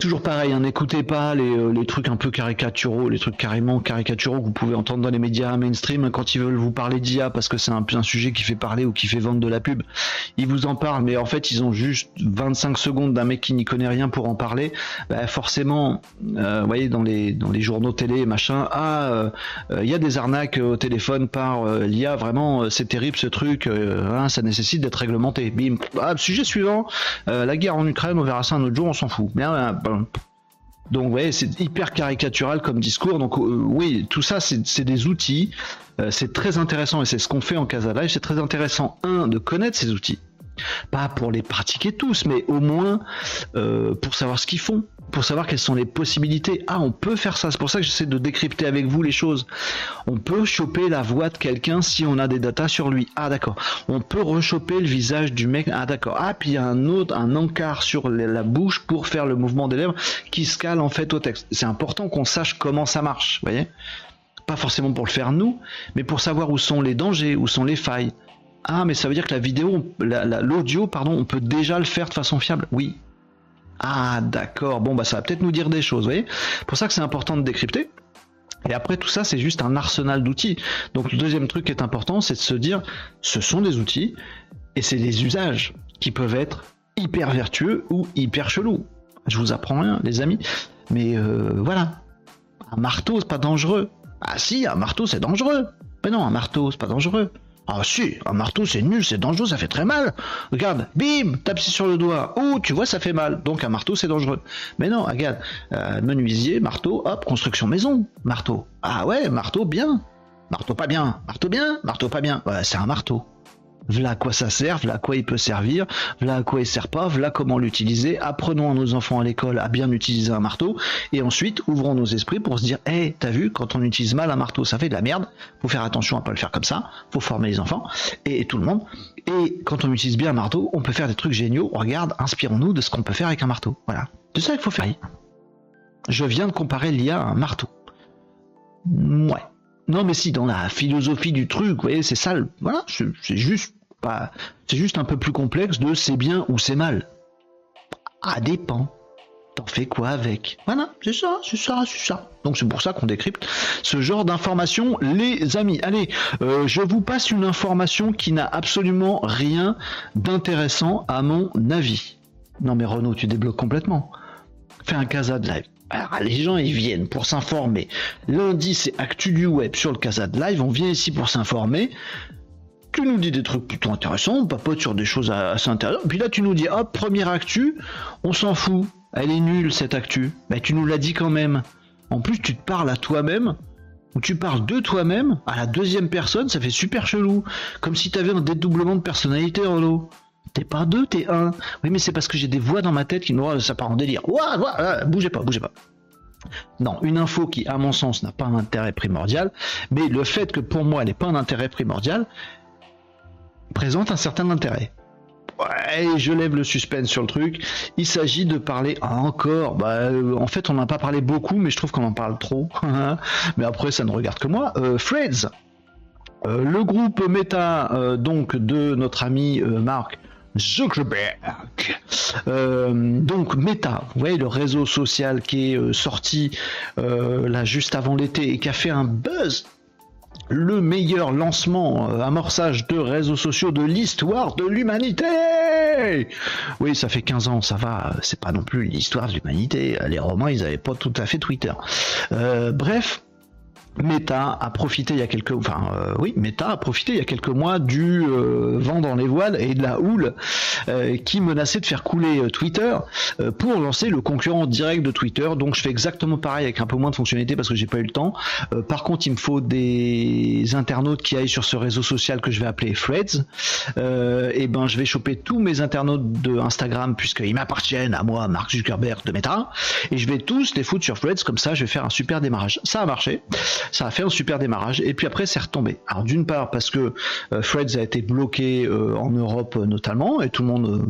Toujours pareil, hein, n'écoutez pas euh, les, trucs un peu caricaturaux, les trucs carrément caricaturaux que vous pouvez entendre dans les médias mainstream quand ils veulent vous parler d'IA parce que c'est un, un sujet qui fait parler ou qui fait vendre de la pub. Ils vous en parlent, mais en fait ils ont juste 25 secondes d'un mec qui n'y connaît rien pour en parler. Bah, forcément, euh, vous voyez dans les dans les journaux télé machin, ah euh, il y a des arnaques au téléphone par l'IA, vraiment c'est terrible ce truc, hein, ça nécessite d'être réglementé. Bim. Ah, sujet suivant, la guerre en Ukraine, on verra ça un autre jour, on s'en fout. Donc, vous voyez, c'est hyper caricatural comme discours. Donc, euh, oui, tout ça, c'est des outils. Euh, c'est très intéressant et c'est ce qu'on fait en Casa Live. C'est très intéressant, un, de connaître ces outils. Pas pour les pratiquer tous, mais au moins euh, pour savoir ce qu'ils font pour savoir quelles sont les possibilités. Ah, on peut faire ça. C'est pour ça que j'essaie de décrypter avec vous les choses. On peut choper la voix de quelqu'un si on a des datas sur lui. Ah, d'accord. On peut rechoper le visage du mec. Ah, d'accord. Ah, puis il y a un autre, un encart sur la bouche pour faire le mouvement des lèvres qui se cale en fait au texte. C'est important qu'on sache comment ça marche. Voyez Pas forcément pour le faire nous, mais pour savoir où sont les dangers, où sont les failles. Ah, mais ça veut dire que la vidéo, l'audio, pardon, on peut déjà le faire de façon fiable. Oui, ah d'accord, bon bah ça va peut-être nous dire des choses, vous voyez Pour ça que c'est important de décrypter. Et après tout ça, c'est juste un arsenal d'outils. Donc le deuxième truc qui est important, c'est de se dire, ce sont des outils, et c'est des usages qui peuvent être hyper vertueux ou hyper chelous. Je vous apprends rien, les amis, mais euh, voilà. Un marteau, c'est pas dangereux. Ah si, un marteau, c'est dangereux. Mais non, un marteau, c'est pas dangereux. Ah si, un marteau c'est nul, c'est dangereux, ça fait très mal. Regarde, bim, tape sur le doigt. Oh, tu vois, ça fait mal. Donc un marteau c'est dangereux. Mais non, regarde, euh, menuisier, marteau, hop, construction maison, marteau. Ah ouais, marteau bien. Marteau pas bien, marteau bien, marteau pas bien. Ouais, c'est un marteau voilà à quoi ça sert, voilà à quoi il peut servir, voilà à quoi il sert pas, voilà comment l'utiliser. Apprenons à nos enfants à l'école à bien utiliser un marteau et ensuite ouvrons nos esprits pour se dire, hé, t'as vu, quand on utilise mal un marteau, ça fait de la merde. Faut faire attention à pas le faire comme ça. Faut former les enfants et, tout le monde. Et quand on utilise bien un marteau, on peut faire des trucs géniaux. Regarde, inspirons-nous de ce qu'on peut faire avec un marteau. Voilà. C'est ça qu'il faut faire. Je viens de comparer l'IA à un marteau. Ouais. Non, mais si, dans la philosophie du truc, vous voyez, c'est ça, voilà, c'est juste c'est juste un peu plus complexe de c'est bien ou c'est mal. À dépend. T'en fais quoi avec? Voilà, c'est ça, c'est ça, c'est ça. Donc c'est pour ça qu'on décrypte ce genre d'informations, les amis. Allez, euh, je vous passe une information qui n'a absolument rien d'intéressant à mon avis. Non mais Renaud, tu débloques complètement. Fais un casa de live. Alors, les gens ils viennent pour s'informer. Lundi c'est Actu du Web sur le Casa de Live. On vient ici pour s'informer tu nous dis des trucs plutôt intéressants, on papote sur des choses assez intéressantes. Puis là, tu nous dis, hop, première actu, on s'en fout. Elle est nulle, cette actu. Mais tu nous l'as dit quand même. En plus, tu te parles à toi-même, ou tu parles de toi-même à la deuxième personne, ça fait super chelou. Comme si tu avais un dédoublement de personnalité, Rolo. T'es pas deux, t'es un. Oui, mais c'est parce que j'ai des voix dans ma tête qui me ça part en délire. Ouah, ouah, bougez pas, bougez pas. Non, une info qui, à mon sens, n'a pas un intérêt primordial, mais le fait que pour moi elle n'ait pas un intérêt primordial, présente un certain intérêt. Ouais, je lève le suspense sur le truc. Il s'agit de parler encore. Bah, euh, en fait, on n'en a pas parlé beaucoup, mais je trouve qu'on en parle trop. mais après, ça ne regarde que moi. Euh, Freds, euh, le groupe Meta, donc de notre ami Mark Zuckerberg. donc Meta, vous voyez le réseau social qui est sorti là juste avant l'été et qui a fait un buzz le meilleur lancement, euh, amorçage de réseaux sociaux de l'histoire de l'humanité. Oui, ça fait 15 ans, ça va, c'est pas non plus l'histoire de l'humanité. Les Romains, ils avaient pas tout à fait Twitter. Euh, bref, Meta a profité il y a quelques, enfin euh, oui, Meta a profité il y a quelques mois du euh, vent dans les voiles et de la houle euh, qui menaçait de faire couler Twitter pour lancer le concurrent direct de Twitter. Donc je fais exactement pareil avec un peu moins de fonctionnalités parce que j'ai pas eu le temps. par contre, il me faut des internautes qui aillent sur ce réseau social que je vais appeler Threads. et ben je vais choper tous mes internautes de Instagram puisqu'ils m'appartiennent à moi, Mark Zuckerberg de Meta, et je vais tous les foutre sur Threads comme ça. Je vais faire un super démarrage. Ça a marché ça a fait un super démarrage et puis après c'est retombé. Alors d'une part parce que euh, Freds a été bloqué euh, en Europe euh, notamment et tout le monde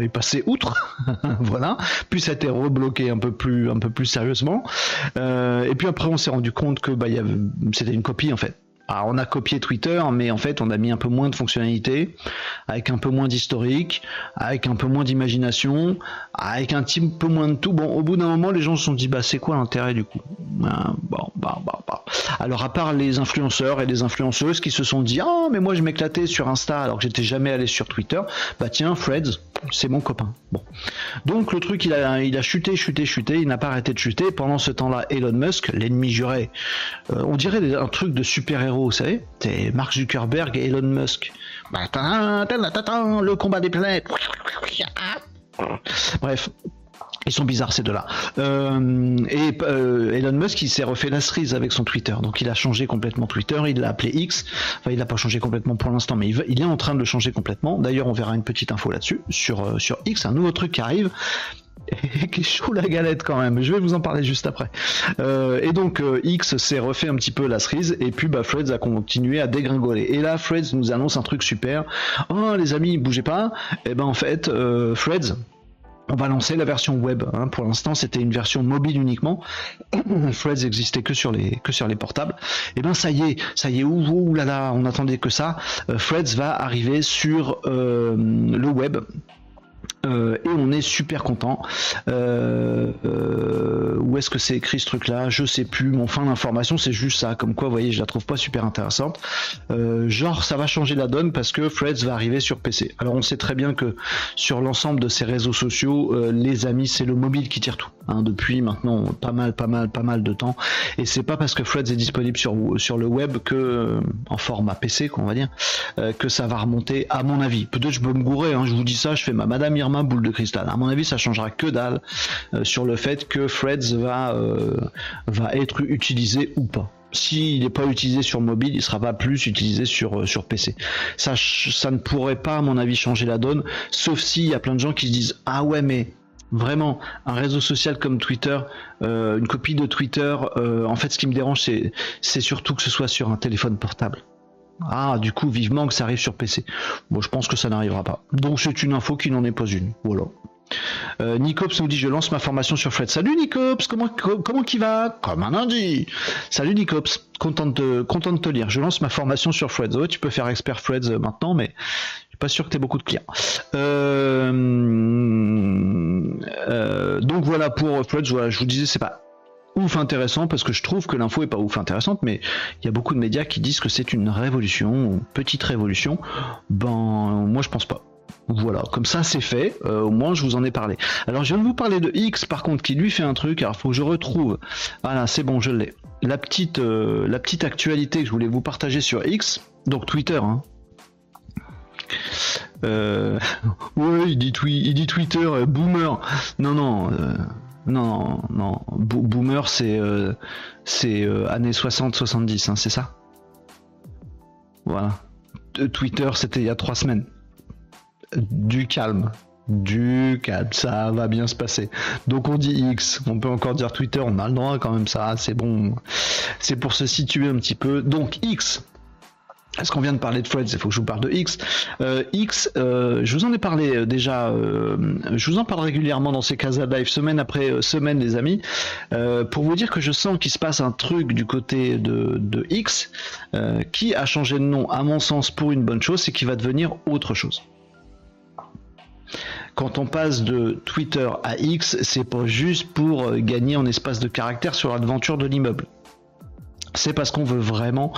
est passé outre, voilà. Puis ça a été rebloqué un peu plus un peu plus sérieusement. et puis après on s'est rendu compte que bah, c'était une copie en fait. Alors on a copié Twitter, mais en fait on a mis un peu moins de fonctionnalités, avec un peu moins d'historique, avec un peu moins d'imagination, avec un petit peu moins de tout. Bon, au bout d'un moment, les gens se sont dit bah c'est quoi l'intérêt du coup? Bah, bon, bah, bah, bah. Alors à part les influenceurs et les influenceuses qui se sont dit ah mais moi je m'éclatais sur Insta alors que j'étais jamais allé sur Twitter, bah tiens Freds, c'est mon copain. Donc le truc il a chuté, chuté, chuté, il n'a pas arrêté de chuter. Pendant ce temps-là, Elon Musk, l'ennemi juré, euh, on dirait un truc de super héros, vous savez, c'est Mark Zuckerberg et Elon Musk. Le combat des planètes. Bref, ils sont bizarres ces deux-là. Euh, et euh, Elon Musk, il s'est refait la cerise avec son Twitter. Donc il a changé complètement Twitter. Il l'a appelé X. Enfin, il l'a pas changé complètement pour l'instant, mais il, est en train de le changer complètement. D'ailleurs, on verra une petite info là-dessus sur euh, sur X, un nouveau truc qui arrive. Qui est chaud la galette quand même. Je vais vous en parler juste après. et donc X s'est refait un petit peu la cerise et puis bah, Freds a continué à dégringoler. Et là Freds nous annonce un truc super. Oh les amis, bougez pas. Et eh ben en fait Freds on va lancer la version web. Hein. Pour l'instant, c'était une version mobile uniquement. Threads existait que sur les que sur les portables. Et eh ben ça y est, ça y est, ouh, là là, on attendait que ça. Euh, Threads va arriver sur euh, le web euh, et on est super content. Euh, euh, où est-ce que c'est écrit ce truc-là? Je sais plus. Mon fin d'information, c'est juste ça. Comme quoi, vous voyez, je la trouve pas super intéressante. genre, ça va changer la donne parce que Threads va arriver sur PC. Alors, on sait très bien que sur l'ensemble de ces réseaux sociaux, les amis, c'est le mobile qui tire tout. Hein, depuis maintenant pas mal, pas mal, pas mal de temps. Et c'est pas parce que Threads est disponible sur sur le web que en format PC, qu'on va dire, que ça va remonter. À mon avis, peut-être je peux me gourer. Hein, je vous dis ça, je fais ma Madame Irma boule de cristal. À mon avis, ça changera que dalle euh, sur le fait que Freds va, euh, va être utilisé ou pas s'il n'est pas utilisé sur mobile, il sera pas plus utilisé sur, euh, sur PC. Ça, ça ne pourrait pas, à mon avis, changer la donne, sauf s'il y a plein de gens qui se disent Ah ouais, mais vraiment, un réseau social comme Twitter, une copie de Twitter, en fait, ce qui me dérange, c'est surtout que ce soit sur un téléphone portable. Ah, du coup, vivement que ça arrive sur PC. Bon, je pense que ça n'arrivera pas. Donc, c'est une info qui n'en est pas une. Voilà. Euh, Nicops nous dit je lance ma formation sur Fred. Salut Nicops, comment comment qui va Comme un lundi. Salut Nicops, content de te lire. Je lance ma formation sur Fred. tu peux faire expert Fred euh, maintenant, mais je suis pas sûr que tu beaucoup de clients. Euh, donc voilà pour Fred. je vous disais c'est pas ouf intéressant parce que je trouve que l'info est pas ouf intéressante, mais il y a beaucoup de médias qui disent que c'est une révolution, une petite révolution. Ben, moi je pense pas. Voilà, comme ça c'est fait, euh, au moins je vous en ai parlé. Alors je viens de vous parler de X par contre qui lui fait un truc, alors faut que je retrouve. Voilà, c'est bon, je l'ai. La petite, euh, la petite actualité que je voulais vous partager sur X, donc Twitter, hein. Euh, ouais, il dit, il dit Twitter, boomer. Non, non, non, non. boomer, c'est euh, euh, années 60-70, hein, c'est ça? Voilà. Twitter, c'était il y a trois semaines. Du calme. Du calme, ça va bien se passer. Donc on dit X, on peut encore dire Twitter, on a le droit quand même, ça, c'est bon. C'est pour se situer un petit peu. Donc X, est-ce qu'on vient de parler de Threads Il faut que je vous parle de X. Euh, X, euh, je vous en ai parlé euh, déjà. je vous en parle régulièrement dans ces cases live, semaine après semaine, les amis, pour vous dire que je sens qu'il se passe un truc du côté de, de X qui a changé de nom, à mon sens, pour une bonne chose, c'est qu'il va devenir autre chose. Quand on passe de Twitter à X, c'est pas juste pour gagner en espace de caractère sur l'aventure de l'immeuble. C'est parce qu'on veut vraiment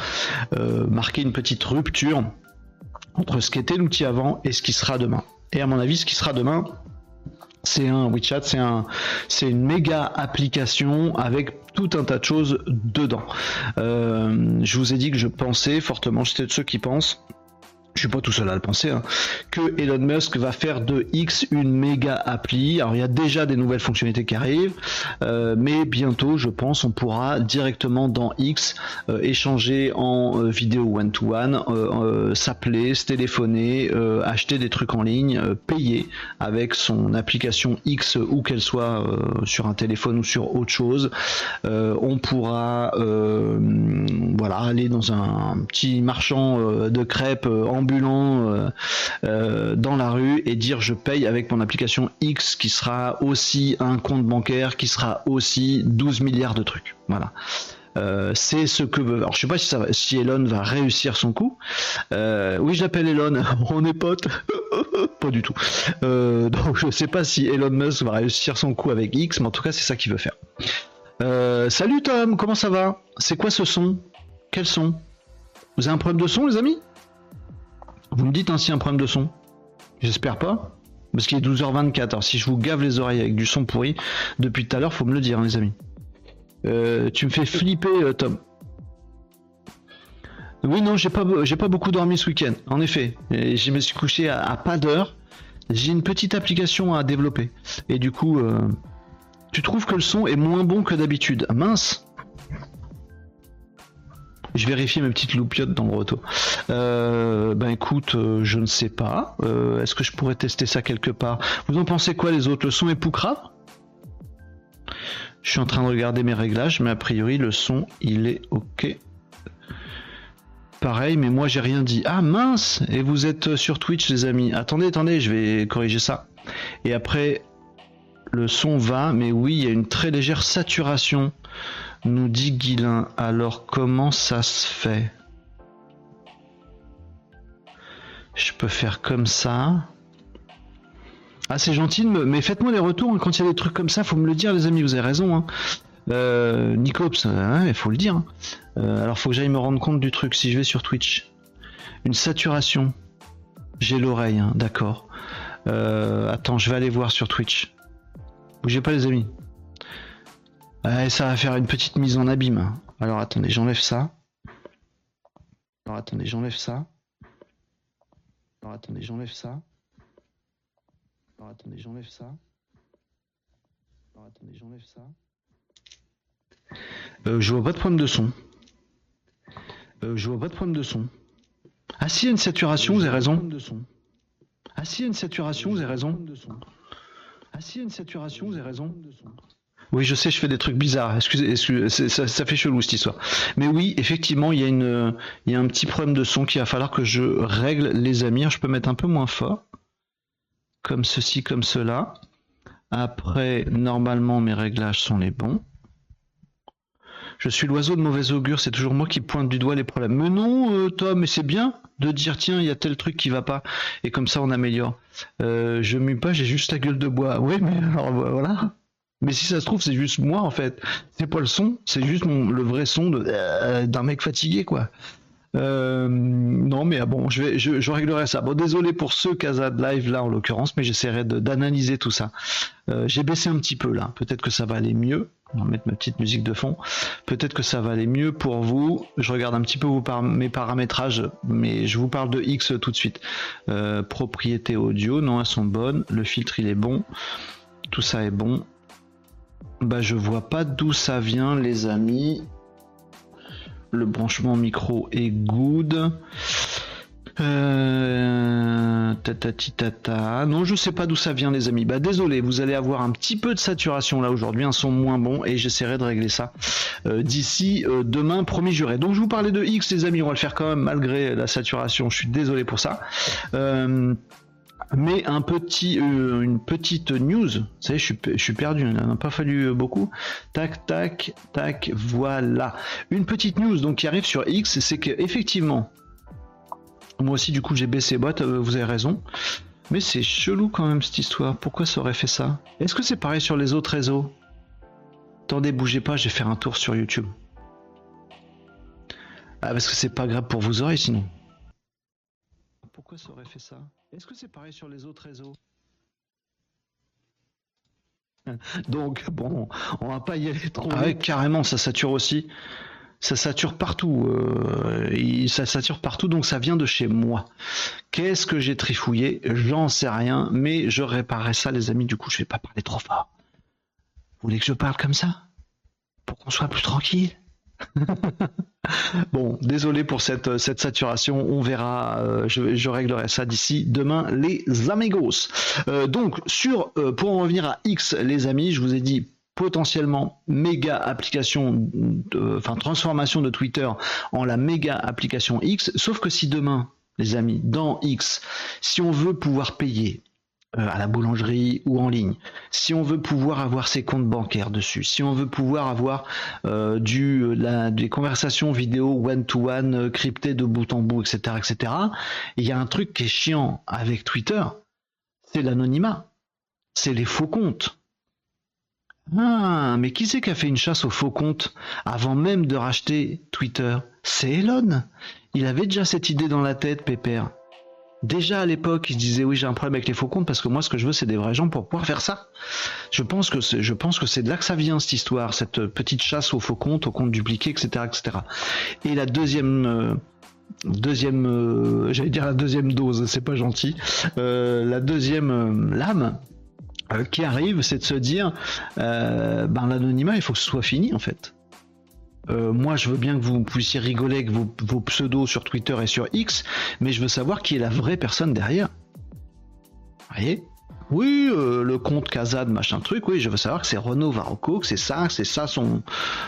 marquer une petite rupture entre ce qu'était l'outil avant et ce qui sera demain. Et à mon avis, ce qui sera demain, c'est un WeChat, c'est une méga application avec tout un tas de choses dedans. Euh, je vous ai dit que je pensais fortement, j'étais de ceux qui pensent je suis pas tout seul à le penser, hein, que Elon Musk va faire de X une méga appli. Alors il y a déjà des nouvelles fonctionnalités qui arrivent, euh, mais bientôt, je pense, on pourra directement dans X euh, échanger en euh, vidéo one-to-one, s'appeler, se téléphoner, acheter des trucs en ligne, payer avec son application X ou qu'elle soit sur un téléphone ou sur autre chose. on pourra voilà aller dans un petit marchand de crêpes en ambulant euh, euh, dans la rue et dire je paye avec mon application X qui sera aussi un compte bancaire, qui sera aussi 12 milliards de trucs. Voilà. Euh, c'est ce que veut. Alors je sais pas si, ça si Elon va réussir son coup. oui, je l'appelle Elon. On est potes. pas du tout. donc je sais pas si Elon Musk va réussir son coup avec X, mais en tout cas c'est ça qu'il veut faire. salut Tom, comment ça va? C'est quoi ce son? Quel son? Vous avez un problème de son, les amis? Vous me dites ainsi un problème de son J'espère pas. Parce qu'il est 12h24. Alors si je vous gave les oreilles avec du son pourri depuis tout à l'heure, faut me le dire, hein, les amis. Euh, tu me fais flipper, euh, Tom. Oui, non, j'ai pas, j'ai pas beaucoup dormi ce week-end. En effet, je me suis couché à, pas d'heure. J'ai une petite application à développer. Et du coup, euh, tu trouves que le son est moins bon que d'habitude. Mince je vérifie mes petites loupiottes dans le retour. Euh, ben écoute, euh, je ne sais pas. Euh, est-ce que je pourrais tester ça quelque part? Vous en pensez quoi les autres? Le son est poucrave Je suis en train de regarder mes réglages, mais a priori le son il est ok. Pareil, mais moi j'ai rien dit. Ah mince Et vous êtes sur Twitch les amis. Attendez, attendez, je vais corriger ça. Et après, le son va, mais oui, il y a une très légère saturation nous dit Guilin. Alors comment ça se fait? Je peux faire comme ça. Ah c'est gentil, mais faites-moi des retours hein. quand il y a des trucs comme ça, faut me le dire les amis, vous avez raison. Hein. Euh, Nicops, hein, il faut le dire. Hein. Euh, alors faut que j'aille me rendre compte du truc si je vais sur Twitch. Une saturation. J'ai l'oreille, d'accord. Euh, attends, je vais aller voir sur Twitch. Bougez pas les amis ça va faire une petite mise en abîme. Alors attendez, j'enlève ça. Alors attendez, j'enlève ça. Alors attendez, j'enlève ça. Alors attendez, j'enlève ça. Alors attendez, j'enlève ça. Euh, je vois pas de problème de son. Euh, je vois pas de problème de son. Ah si, il y a une saturation, vous avez raison. Ah si, il y a une saturation, vous avez raison. Ah si, il y a une saturation, vous avez raison. Oui, je sais, je fais des trucs bizarres. Excusez, ça, fait chelou cette histoire. Mais oui, effectivement, il y a un petit problème de son qu'il va falloir que je règle, les amis. Je peux mettre un peu moins fort, comme ceci, comme cela. Après, normalement, mes réglages sont les bons. Je suis l'oiseau de mauvais augure, c'est toujours moi qui pointe du doigt les problèmes. Mais non, euh, Tom, mais c'est bien de dire tiens, il y a tel truc qui va pas, et comme ça on améliore. Euh, je mue pas, j'ai juste la gueule de bois. Oui, mais alors voilà. Mais si ça se trouve, c'est juste moi en fait. C'est pas le son, c'est juste le vrai son euh, d'un mec fatigué quoi. Euh, non, mais ah bon, je, vais, je, réglerai ça. Bon, désolé pour ce Casa de live là en l'occurrence, mais j'essaierai d'analyser tout ça. Euh, j'ai baissé un petit peu là. Peut-être que ça va aller mieux. On va mettre ma petite musique de fond. Peut-être que ça va aller mieux pour vous. Je regarde un petit peu mes paramétrages, mais je vous parle de X tout de suite. propriété audio, non, elles sont bonnes. Le filtre il est bon. Tout ça est bon. Bah je vois pas d'où ça vient les amis. Le branchement micro est good. Euh. Non, je sais pas d'où ça vient, les amis. Bah, désolé, vous allez avoir un petit peu de saturation là aujourd'hui, un son moins bon, et j'essaierai de régler ça euh, d'ici euh, demain, promis juré. Donc, je vous parlais de X, les amis, on va le faire quand même malgré la saturation. Je suis désolé pour ça. Euh, mais euh, une petite news. Vous savez, je suis, perdu. Il n'a pas fallu beaucoup. Tac, tac, tac. Voilà. Une petite news donc qui arrive sur X, c'est que effectivement, moi aussi du coup j'ai baissé boîte. Euh, vous avez raison. Mais c'est chelou quand même cette histoire. Pourquoi ça aurait fait ça? Est-ce que c'est pareil sur les autres réseaux? Attendez, bougez pas. Je vais faire un tour sur YouTube. Ah, parce que c'est pas grave pour vos oreilles sinon. Pourquoi ça aurait fait ça Est-ce que c'est pareil sur les autres réseaux Donc, bon, on va pas y aller trop. Ah ouais, carrément, ça sature aussi. Ça sature partout. Euh, ça sature partout, donc ça vient de chez moi. Qu'est-ce que j'ai trifouillé J'en sais rien, mais je réparerai ça, les amis. Du coup, je vais pas parler trop fort. Vous voulez que je parle comme ça? Pour qu'on soit plus tranquille? bon, désolé pour cette, saturation. On verra. Euh, je, réglerai ça d'ici demain, les amigos. Euh, donc, sur euh, pour en revenir à X, les amis, je vous ai dit potentiellement méga application, enfin transformation de Twitter en la méga application X. Sauf que si demain, les amis, dans X, si on veut pouvoir payer à la boulangerie ou en ligne, si on veut pouvoir avoir ses comptes bancaires dessus, si on veut pouvoir avoir euh, la, des conversations vidéo one-to-one euh, cryptées de bout en bout, etc., etc., il y a un truc qui est chiant avec Twitter, c'est l'anonymat, c'est les faux comptes. Ah, mais qui c'est qui a fait une chasse aux faux comptes avant même de racheter Twitter? C'est Elon. Il avait déjà cette idée dans la tête, Pépère. Déjà à l'époque, il se disait oui j'ai un problème avec les faux comptes parce que moi ce que je veux c'est des vrais gens pour pouvoir faire ça. Je pense que c'est, de là que ça vient cette histoire, cette petite chasse aux faux comptes, aux comptes dupliqués, etc., etc. Et la deuxième euh, euh, deuxième dose, c'est pas gentil. Euh, la deuxième lame qui arrive, c'est de se dire, ben l'anonymat, il faut que ce soit fini en fait. Euh, moi, je veux bien que vous puissiez rigoler avec vos, pseudos sur Twitter et sur X, mais je veux savoir qui est la vraie personne derrière. Vous voyez? Oui, euh, le compte Kazad, machin truc, oui, je veux savoir que c'est Renaud Varocco, que c'est ça, c'est ça son,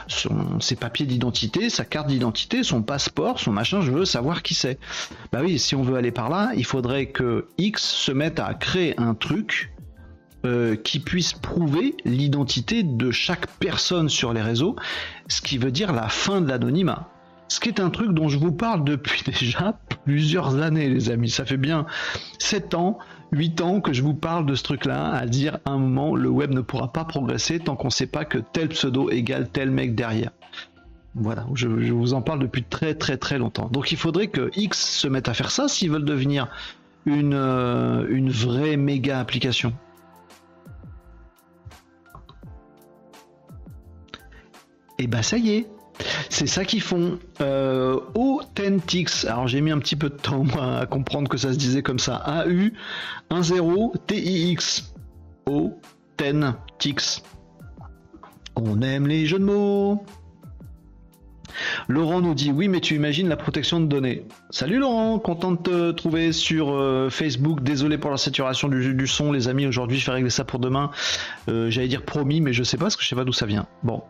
son, ses papiers d'identité, sa carte d'identité, son passeport, son machin, je veux savoir qui c'est. Bah oui, si on veut aller par là, il faudrait que X se mette à créer un truc euh, qui puisse prouver l'identité de chaque personne sur les réseaux, ce qui veut dire la fin de l'anonymat. Ce qui est un truc dont je vous parle depuis déjà plusieurs années, les amis. Ça fait bien 7 ans, 8 ans que je vous parle de ce truc-là, à dire à un moment, le web ne pourra pas progresser tant qu'on ne sait pas que tel pseudo égale tel mec derrière. Voilà, je, vous en parle depuis très très très longtemps. Donc il faudrait que X se mette à faire ça s'ils veulent devenir une, euh, une vraie méga application. Et bah ça y est. C'est ça qu'ils font. Euh, Authentics. Alors j'ai mis un petit peu de temps à comprendre que ça se disait comme ça. A-U 1-0 T-I-X. Authentics. On aime les jeux de mots. Laurent nous dit oui mais tu imagines la protection de données. Salut Laurent, content de te trouver sur euh, Facebook. Désolé pour la saturation du, son les amis. Aujourd'hui je vais régler ça pour demain. Euh, j'allais dire promis mais je sais pas parce que je sais pas d'où ça vient. Bon.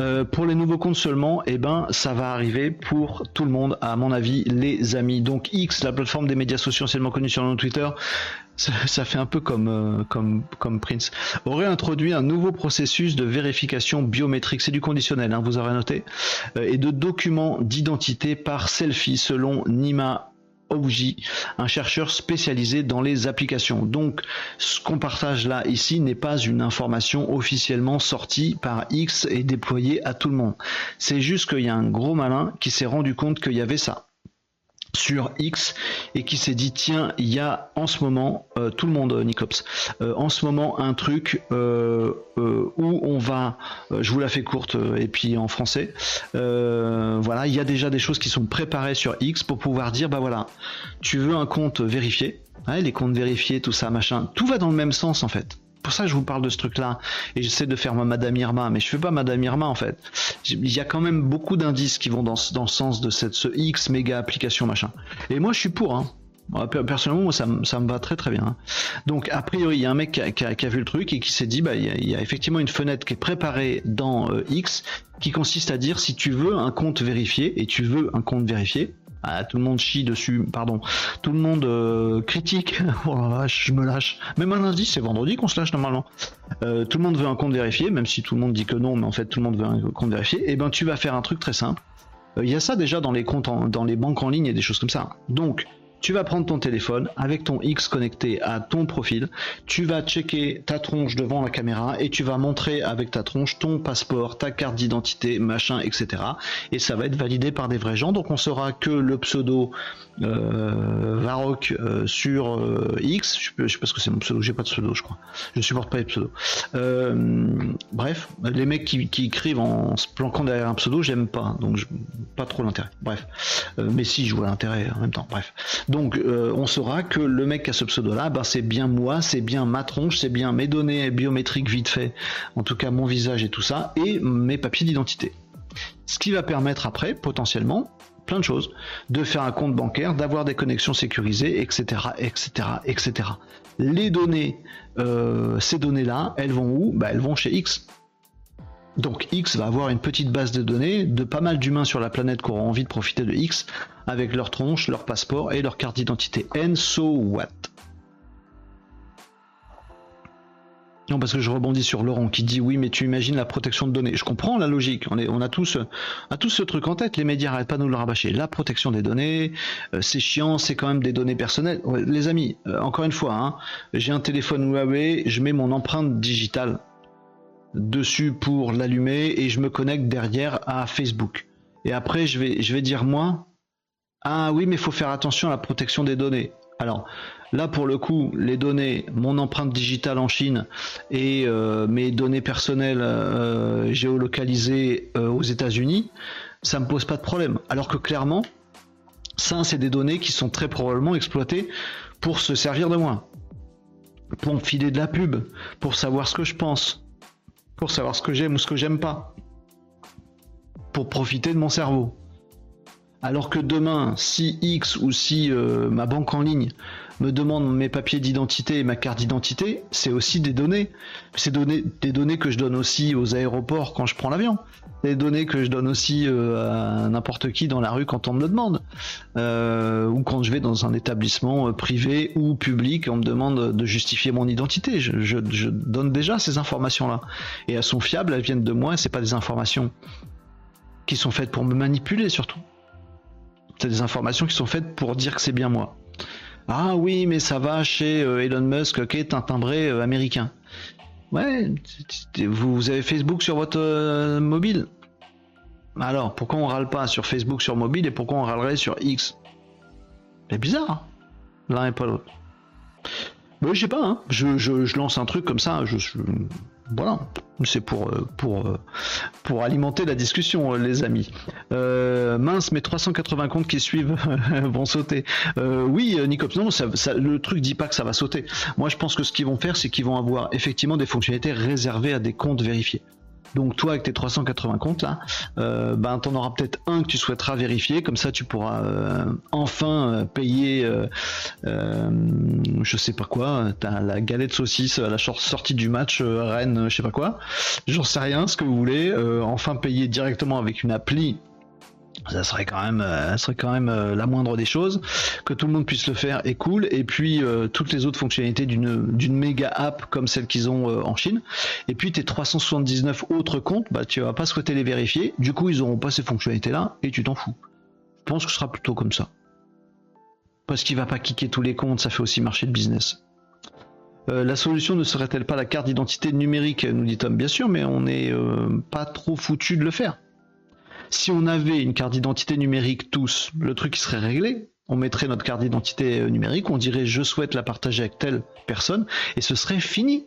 Euh, pour les nouveaux comptes seulement, eh ben ça va arriver pour tout le monde à mon avis les amis. Donc X, la plateforme des médias sociaux anciennement connue sur Twitter, ça, fait un peu comme, euh, comme, comme Prince, aurait introduit un nouveau processus de vérification biométrique, c'est du conditionnel, hein, vous aurez noté, euh, et de documents d'identité par selfie selon Nima Ouji, un chercheur spécialisé dans les applications. Donc, ce qu'on partage là ici n'est pas une information officiellement sortie par X et déployée à tout le monde. C'est juste qu'il y a un gros malin qui s'est rendu compte qu'il y avait ça sur X et qui s'est dit tiens il y a en ce moment euh, tout le monde euh, Nicops euh, en ce moment un truc où on va je vous la fais courte et puis en français voilà il y a déjà des choses qui sont préparées sur X pour pouvoir dire bah voilà tu veux un compte vérifié les comptes vérifiés tout ça machin tout va dans le même sens en fait pour ça je vous parle de ce truc-là. Et j'essaie de faire ma Madame Irma, mais je fais pas Madame Irma en fait. Il y a quand même beaucoup d'indices qui vont dans, dans, le sens de cette ce X méga application machin. Et moi je suis pour. Hein. Personnellement, moi, ça, ça, me va très très bien. Hein. Donc, a priori, il y a un mec qui a, qui a, vu le truc et qui s'est dit, bah, il y, a, effectivement une fenêtre qui est préparée dans euh, X, qui consiste à dire si tu veux un compte vérifié et tu veux un compte vérifié, ah, tout le monde chie dessus, pardon. Tout le monde euh, critique. oh la vache, je me lâche. Même un lundi, c'est vendredi qu'on se lâche normalement. Euh, tout le monde veut un compte vérifié, même si tout le monde dit que non, mais en fait tout le monde veut un compte vérifié. Et eh ben tu vas faire un truc très simple. Euh, il y a ça déjà dans les comptes, dans les banques en ligne et des choses comme ça. Donc tu vas prendre ton téléphone avec ton X connecté à ton profil, tu vas checker ta tronche devant la caméra et tu vas montrer avec ta tronche ton passeport, ta carte d'identité, machin, etc. Et ça va être validé par des vrais gens. Donc on saura que le pseudo euh, Varroc euh, sur euh, X, je, sais pas ce que c'est mon pseudo, j'ai pas de pseudo, je crois. Je supporte pas les pseudos. bref, les mecs qui, écrivent en se planquant derrière un pseudo, j'aime pas, donc pas trop l'intérêt. Bref, mais si je vois l'intérêt en même temps. Bref. Donc on saura que le mec qui a ce pseudo-là, ben, c'est bien moi, c'est bien ma tronche, c'est bien mes données biométriques vite fait, en tout cas mon visage et tout ça, et mes papiers d'identité. Ce qui va permettre après, potentiellement, plein de choses, de faire un compte bancaire, d'avoir des connexions sécurisées, etc., etc., etc. Les données, euh, ces données-là, elles vont où? Ben, Elles vont chez X. Donc X va avoir une petite base de données de pas mal d'humains sur la planète qui auront envie de profiter de X avec leur tronche, leur passeport et leur carte d'identité. And so what? Non, parce que je rebondis sur Laurent qui dit oui, mais tu imagines la protection de données. Je comprends la logique. On, a tous, tous ce truc en tête. Les médias n'arrêtent pas de nous le rabâcher. La protection des données, euh, c'est chiant, c'est quand même des données personnelles. les amis, euh, encore une fois, hein, j'ai un téléphone Huawei, je mets mon empreinte digitale dessus pour l'allumer et je me connecte derrière à Facebook. Et après, je vais, je vais dire moi, ah oui, mais il faut faire attention à la protection des données. Alors là, pour le coup, les données, mon empreinte digitale en Chine et euh, mes données personnelles euh, géolocalisées euh, aux États-Unis, ça me pose pas de problème. Alors que clairement, ça, c'est des données qui sont très probablement exploitées pour se servir de moi, pour me filer de la pub, pour savoir ce que je pense, pour savoir ce que j'aime ou ce que j'aime pas, pour profiter de mon cerveau. Alors que demain, si X ou si ma banque en ligne me demande mes papiers d'identité et ma carte d'identité, c'est aussi des données. C'est des données que je donne aussi aux aéroports quand je prends l'avion. Des données que je donne aussi euh, à n'importe qui dans la rue quand on me le demande. Euh, ou quand je vais dans un établissement privé ou public, on me demande de justifier mon identité. Je, donne déjà ces informations-là. Et elles sont fiables, elles viennent de moi, c'est pas des informations qui sont faites pour me manipuler surtout. C'est des informations qui sont faites pour dire que c'est bien moi. Ah oui, mais ça va chez euh, Elon Musk qui est un timbré euh, américain. Ouais, vous avez Facebook sur votre euh, mobile? Alors, pourquoi on râle pas sur Facebook sur mobile et pourquoi on râlerait sur X? C'est bizarre, hein. l'un et pas l'autre. Mais je sais pas, hein. je, lance un truc comme ça, je, voilà, c'est pour, euh, pour, euh, pour alimenter la discussion, euh, les amis. mince, mes 380 comptes qui suivent vont sauter. oui, Nicops, non, le truc dit pas que ça va sauter. Moi, je pense que ce qu'ils vont faire, c'est qu'ils vont avoir effectivement des fonctionnalités réservées à des comptes vérifiés. Donc toi avec tes 380 comptes là, euh, ben t'en auras peut-être un que tu souhaiteras vérifier, comme ça tu pourras euh, enfin euh, payer, je sais pas quoi, t'as la galette saucisse à la sortie du match Rennes, je sais pas quoi, j'en sais rien, ce que vous voulez, enfin payer directement avec une appli ça serait quand même, euh, ça serait quand même euh, la moindre des choses. Que tout le monde puisse le faire est cool. Et puis euh, toutes les autres fonctionnalités d'une d'une méga app comme celle qu'ils ont en Chine. Et puis tes 379 autres comptes, bah tu vas pas souhaiter les vérifier. Du coup, ils auront pas ces fonctionnalités là et tu t'en fous. Je pense que ce sera plutôt comme ça. Parce qu'il va pas kicker tous les comptes, ça fait aussi marcher le business. la solution ne serait-elle pas la carte d'identité numérique, nous dit Tom Bien sûr, mais on n'est pas trop foutu de le faire. Si on avait une carte d'identité numérique tous, le truc serait réglé. On mettrait notre carte d'identité euh, numérique, on dirait je souhaite la partager avec telle personne, et ce serait fini.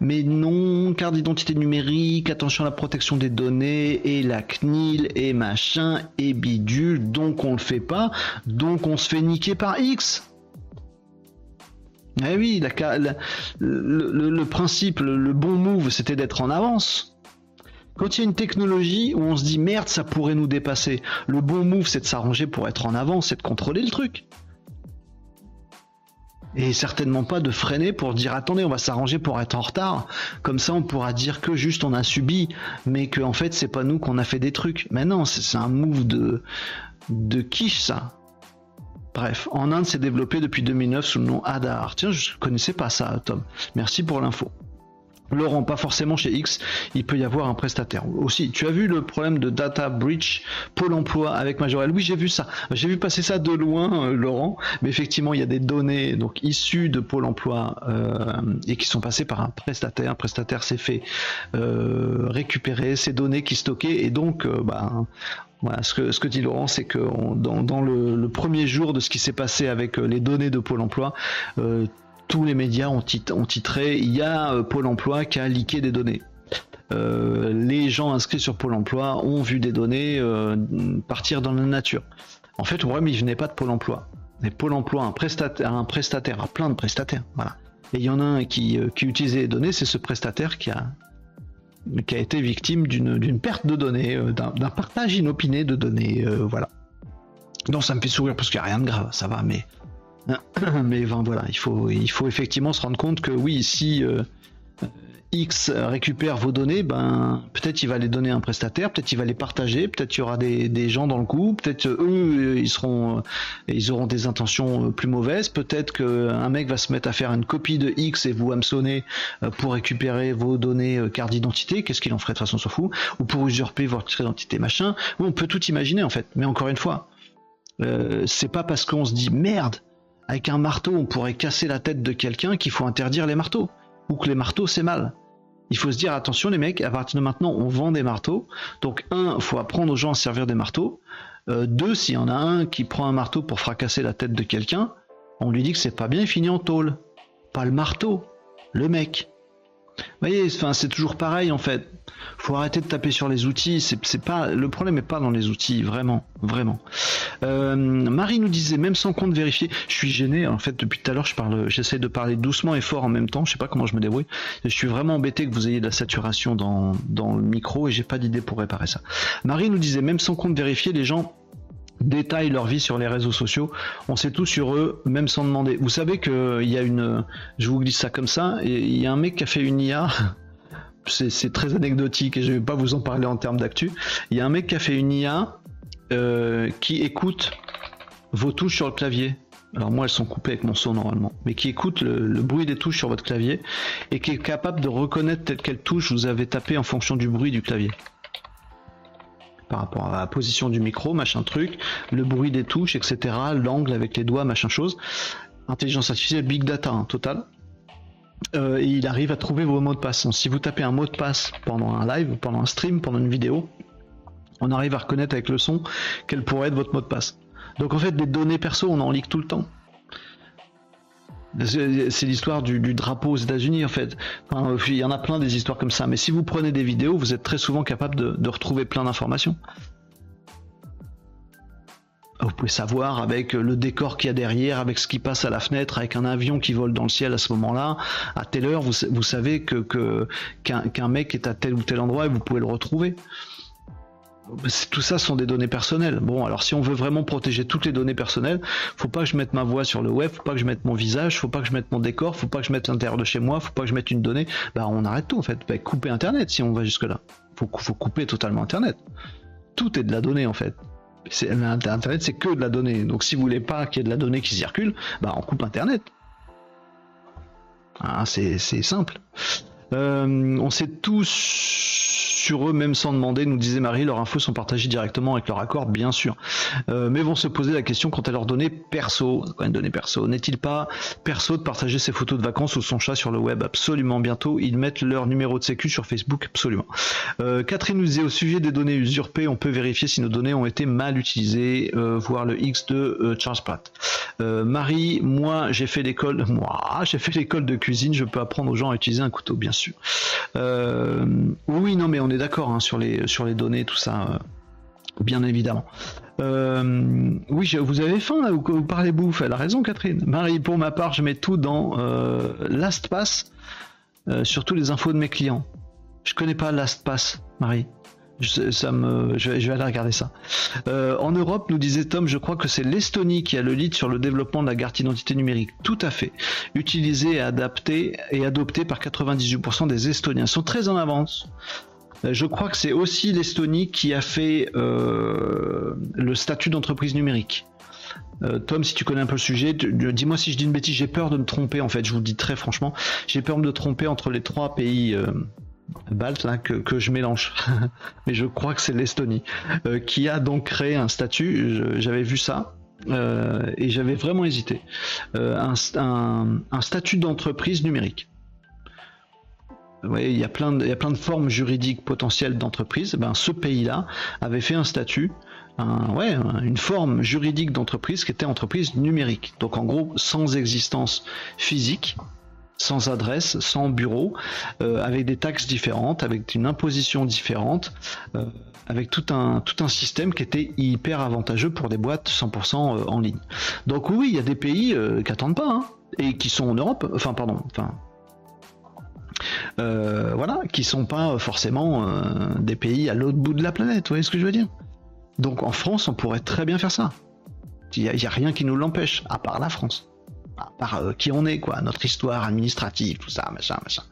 Mais non, carte d'identité numérique, attention à la protection des données, et la CNIL, et machin, et bidule, donc on le fait pas, donc on se fait niquer par X. Eh oui, le, principe, le bon move, c'était d'être en avance. Quand il y a une technologie où on se dit merde, ça pourrait nous dépasser, le bon move c'est de s'arranger pour être en avant, c'est de contrôler le truc. Et certainement pas de freiner pour dire attendez, on va s'arranger pour être en retard. Comme ça, on pourra dire que juste on a subi, mais que en fait c'est pas nous qu'on a fait des trucs. Mais non, c'est un move de de quiche ça. Bref, en Inde, c'est développé depuis 2009 sous le nom Adar. Tiens, je connaissais pas ça, Tom. Merci pour l'info. Laurent, pas forcément chez X, il peut y avoir un prestataire. Aussi, tu as vu le problème de data breach Pôle emploi avec Majorel Oui, j'ai vu ça. J'ai vu passer ça de loin, euh, Laurent. Mais effectivement, il y a des données donc issues de Pôle emploi euh, et qui sont passées par un prestataire. Un prestataire s'est fait euh, récupérer ces données qui stockées et donc, bah, voilà, ce que, dit Laurent, c'est que dans, le, le, premier jour de ce qui s'est passé avec les données de Pôle emploi, tous les médias ont, titré il y a euh, Pôle emploi qui a liqué des données. Euh, les gens inscrits sur Pôle emploi ont vu des données euh, partir dans la nature. En fait, le problème, il venait pas de Pôle emploi. Mais Pôle emploi, un prestataire, un prestataire, plein de prestataires, voilà. Et il y en a un qui, utilisait les données, c'est ce prestataire qui a, qui a été victime d'une perte de données, d'un partage inopiné de données, voilà. Donc ça me fait sourire parce qu'il n'y a rien de grave, ça va, mais Mais voilà, il faut, il faut effectivement se rendre compte que oui, si euh, X récupère vos données, ben peut-être il va les donner à un prestataire, peut-être il va les partager, peut-être il y aura des, gens dans le coup, peut-être eux ils seront, ils auront des intentions plus mauvaises, peut-être qu'un mec va se mettre à faire une copie de X et vous hameçonner euh, pour récupérer vos données euh, carte d'identité, qu'est-ce qu'il en ferait de toute façon, s'en fout, ou pour usurper votre identité machin. on peut tout imaginer en fait, mais encore une fois, c'est pas parce qu'on se dit merde avec un marteau, on pourrait casser la tête de quelqu'un qu'il faut interdire les marteaux. Ou que les marteaux, c'est mal. Il faut se dire, attention les mecs, à partir de maintenant, on vend des marteaux. Donc, un, faut apprendre aux gens à servir des marteaux. Euh, deux, s'il y en a un qui prend un marteau pour fracasser la tête de quelqu'un, on lui dit que c'est pas bien, il finit en tôle. Pas le marteau, le mec. Voyez, enfin, c'est toujours pareil en fait. Faut arrêter de taper sur les outils. C'est pas le problème n'est pas dans les outils, vraiment, vraiment. Euh, Marie nous disait même sans compte vérifié. Je suis gêné en fait depuis tout à l'heure. Je parle, j'essaie de parler doucement et fort en même temps. Je sais pas comment je me débrouille. Je suis vraiment embêté que vous ayez de la saturation dans dans le micro et j'ai pas d'idée pour réparer ça. Marie nous disait même sans compte vérifié, les gens détaillent leur vie sur les réseaux sociaux. On sait tout sur eux, même sans demander. Vous savez qu'il y a une, je vous glisse ça comme ça, il y a un mec qui a fait une IA. C'est très anecdotique et je vais pas vous en parler en termes d'actu. Il y a un mec qui a fait une IA euh, qui écoute vos touches sur le clavier. Alors moi elles sont coupées avec mon son normalement, mais qui écoute le, le, bruit des touches sur votre clavier et qui est capable de reconnaître telle quelle touche vous avez tapé en fonction du bruit du clavier par rapport à la position du micro, machin truc, le bruit des touches, etc., l'angle avec les doigts, machin chose. Intelligence artificielle, big data, hein, total. Euh, et il arrive à trouver vos mots de passe. si vous tapez un mot de passe pendant un live, pendant un stream, pendant une vidéo, on arrive à reconnaître avec le son quel pourrait être votre mot de passe. Donc en fait, des données perso, on en lit tout le temps. C'est l'histoire du, drapeau aux États-Unis en fait. il y en a plein des histoires comme ça. Mais si vous prenez des vidéos, vous êtes très souvent capable de, retrouver plein d'informations. Vous pouvez savoir avec le décor qu'il y a derrière, avec ce qui passe à la fenêtre, avec un avion qui vole dans le ciel à ce moment-là. À telle heure, vous, savez que qu'un mec est à tel ou tel endroit et vous pouvez le retrouver tout ça sont des données personnelles. Bon, alors si on veut vraiment protéger toutes les données personnelles, faut pas que je mette ma voix sur le web, faut pas que je mette mon visage, faut pas que je mette mon décor, faut pas que je mette l'intérieur de chez moi, faut pas que je mette une donnée. Bah, on arrête tout en fait. Bah, couper Internet si on va jusque là. Faut, faut couper totalement Internet. Tout est de la donnée en fait. Internet c'est que de la donnée. Donc si vous voulez pas qu'il y ait de la donnée qui circule, bah on coupe Internet. Ah, c'est simple. Euh, on sait tous sur eux même sans demander, nous disait Marie, leurs infos sont partagées directement avec leur accord, bien sûr. Euh, mais vont se poser la question quant à leurs données perso, quand même données perso? N'est-il pas perso de partager ses photos de vacances ou son chat sur le web? Absolument. Bientôt, ils mettent leur numéro de sécu sur Facebook, absolument. Euh, Catherine nous disait au sujet des données usurpées, on peut vérifier si nos données ont été mal utilisées, euh, voir le X de Charles Pratt. Marie, moi j'ai fait l'école, moi j'ai fait l'école de cuisine, je peux apprendre aux gens à utiliser un couteau, bien sûr. oui, non, mais on est d'accord hein, sur, les, données, tout ça, euh, bien évidemment. Euh, oui, vous avez faim là, vous, vous, parlez bouffe, elle a raison Catherine. Marie, pour ma part, je mets tout dans euh, LastPass, surtout les infos de mes clients. Je connais pas LastPass, Marie. Je, ça me, je, vais aller regarder ça. en Europe, nous disait Tom, je crois que c'est l'Estonie qui a le lead sur le développement de la carte d'identité numérique. Tout à fait. Utilisée adaptée et adoptée par 98% des Estoniens. Ils sont très en avance. Euh, je crois que c'est aussi l'Estonie qui a fait euh, le statut d'entreprise numérique. Tom, si tu connais un peu le sujet, dis-moi si je dis une bêtise. J'ai peur de me tromper en fait. Je vous le dis très franchement, j'ai peur de me tromper entre les trois pays baltes que, je mélange. Mais je crois que c'est l'Estonie qui a donc créé un statut. J'avais vu ça. et j'avais vraiment hésité. un, statut d'entreprise numérique il y a plein de, il y a plein de formes juridiques potentielles d'entreprise. Ben, ce pays-là avait fait un statut, un, ouais, une forme juridique d'entreprise qui était entreprise numérique. Donc en gros, sans existence physique, sans adresse, sans bureau, euh, avec des taxes différentes, avec une imposition différente, euh, avec tout un, tout un système qui était hyper avantageux pour des boîtes 100% euh, en ligne. Donc oui, il y a des pays qui attendent pas, hein, et qui sont en Europe, enfin pardon, euh, voilà, qui sont pas forcément euh, des pays à l'autre bout de la planète, vous voyez ce que je veux dire? Donc en France, on pourrait très bien faire ça. Il n'y a, rien qui nous l'empêche, à part la France. À part euh, qui on est, quoi, notre histoire administrative, tout ça, machin, machin.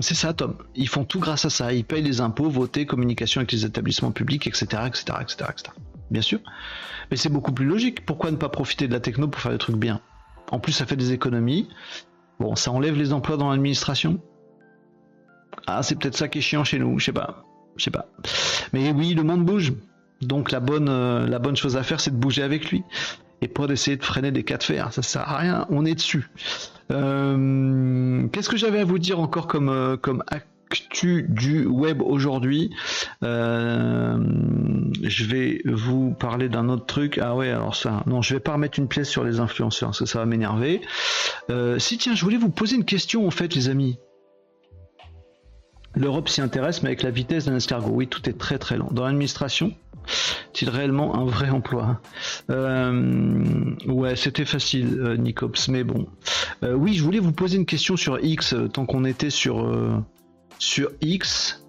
c'est ça, Tom. Ils font tout grâce à ça. Ils payent les impôts, voter, communication avec les établissements publics, etc., etc., etc., etc. Bien sûr. Mais c'est beaucoup plus logique. Pourquoi ne pas profiter de la techno pour faire des trucs bien? En plus, ça fait des économies. Bon, ça enlève les emplois dans l'administration? Ah, c'est peut-être ça qui est chiant chez nous, je sais pas. Je sais pas. Mais oui, le monde bouge. Donc la bonne, euh, la bonne chose à faire, c'est de bouger avec lui. Et pas d'essayer de freiner des cas de fer. Ça sert à rien, on est dessus. Euh, qu'est-ce que j'avais à vous dire encore comme, euh, comme du web aujourd'hui. Euh, je vais vous parler d'un autre truc. Ah ouais, alors ça, non, je vais pas remettre une pièce sur les influenceurs, parce que ça va m'énerver. Euh, si tiens, je voulais vous poser une question en fait, les amis. L'Europe s'y intéresse, mais avec la vitesse d'un escargot. Oui, tout est très très lent. Dans l'administration, est-il réellement un vrai emploi? Euh, Ouais, c'était facile, Nicops, mais bon. oui, je voulais vous poser une question sur X, tant qu'on était sur sur X,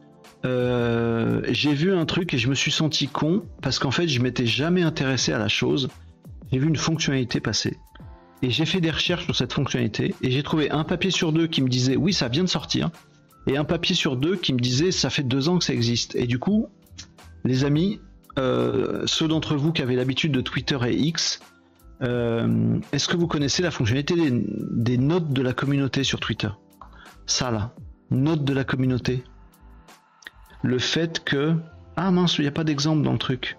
euh, j'ai vu un truc et je me suis senti con parce qu'en fait, je m'étais jamais intéressé à la chose. J'ai vu une fonctionnalité passer et j'ai fait des recherches sur cette fonctionnalité et j'ai trouvé un papier sur deux qui me disait oui, ça vient de sortir et un papier sur deux qui me disait ça fait deux ans que ça existe. Et du coup, les amis, euh, ceux d'entre vous qui avez l'habitude de Twitter et X, euh, est-ce que vous connaissez la fonctionnalité des notes de la communauté sur Twitter? Ça là note de la communauté. Le fait que... Ah mince, il n'y a pas d'exemple dans le truc.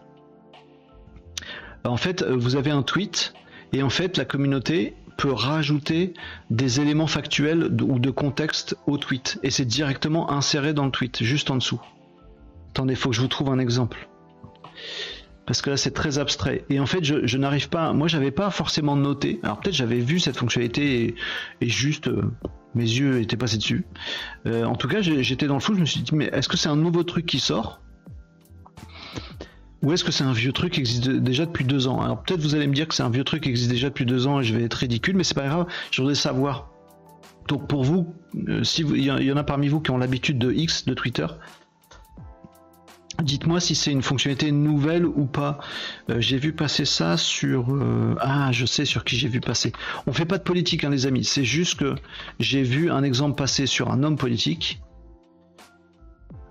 En fait, euh, vous avez un tweet et en fait, la communauté peut rajouter des éléments factuels ou de contexte au tweet et c'est directement inséré dans le tweet, juste en dessous. Attendez, il faut que je vous trouve un exemple. Parce que là, c'est très abstrait. Et en fait, je, n'arrive pas. Moi, j'avais pas forcément noté. Alors peut-être j'avais vu cette fonctionnalité et, juste. Euh, mes yeux étaient passés dessus. Euh, en tout cas, j'étais dans le flou, je me suis dit, mais est-ce que c'est un nouveau truc qui sort? Ou est-ce que c'est un vieux truc qui existe déjà depuis deux ans? Alors peut-être vous allez me dire que c'est un vieux truc qui existe déjà depuis deux ans et je vais être ridicule, mais c'est pas grave, je voudrais savoir. Donc pour vous, euh, si il y, en a parmi vous qui ont l'habitude de X, de Twitter, Dites-moi si c'est une fonctionnalité nouvelle ou pas. Euh, j'ai vu passer ça sur... Euh, ah, je sais sur qui j'ai vu passer. On fait pas de politique, hein, les amis. C'est juste que j'ai vu un exemple passer sur un homme politique.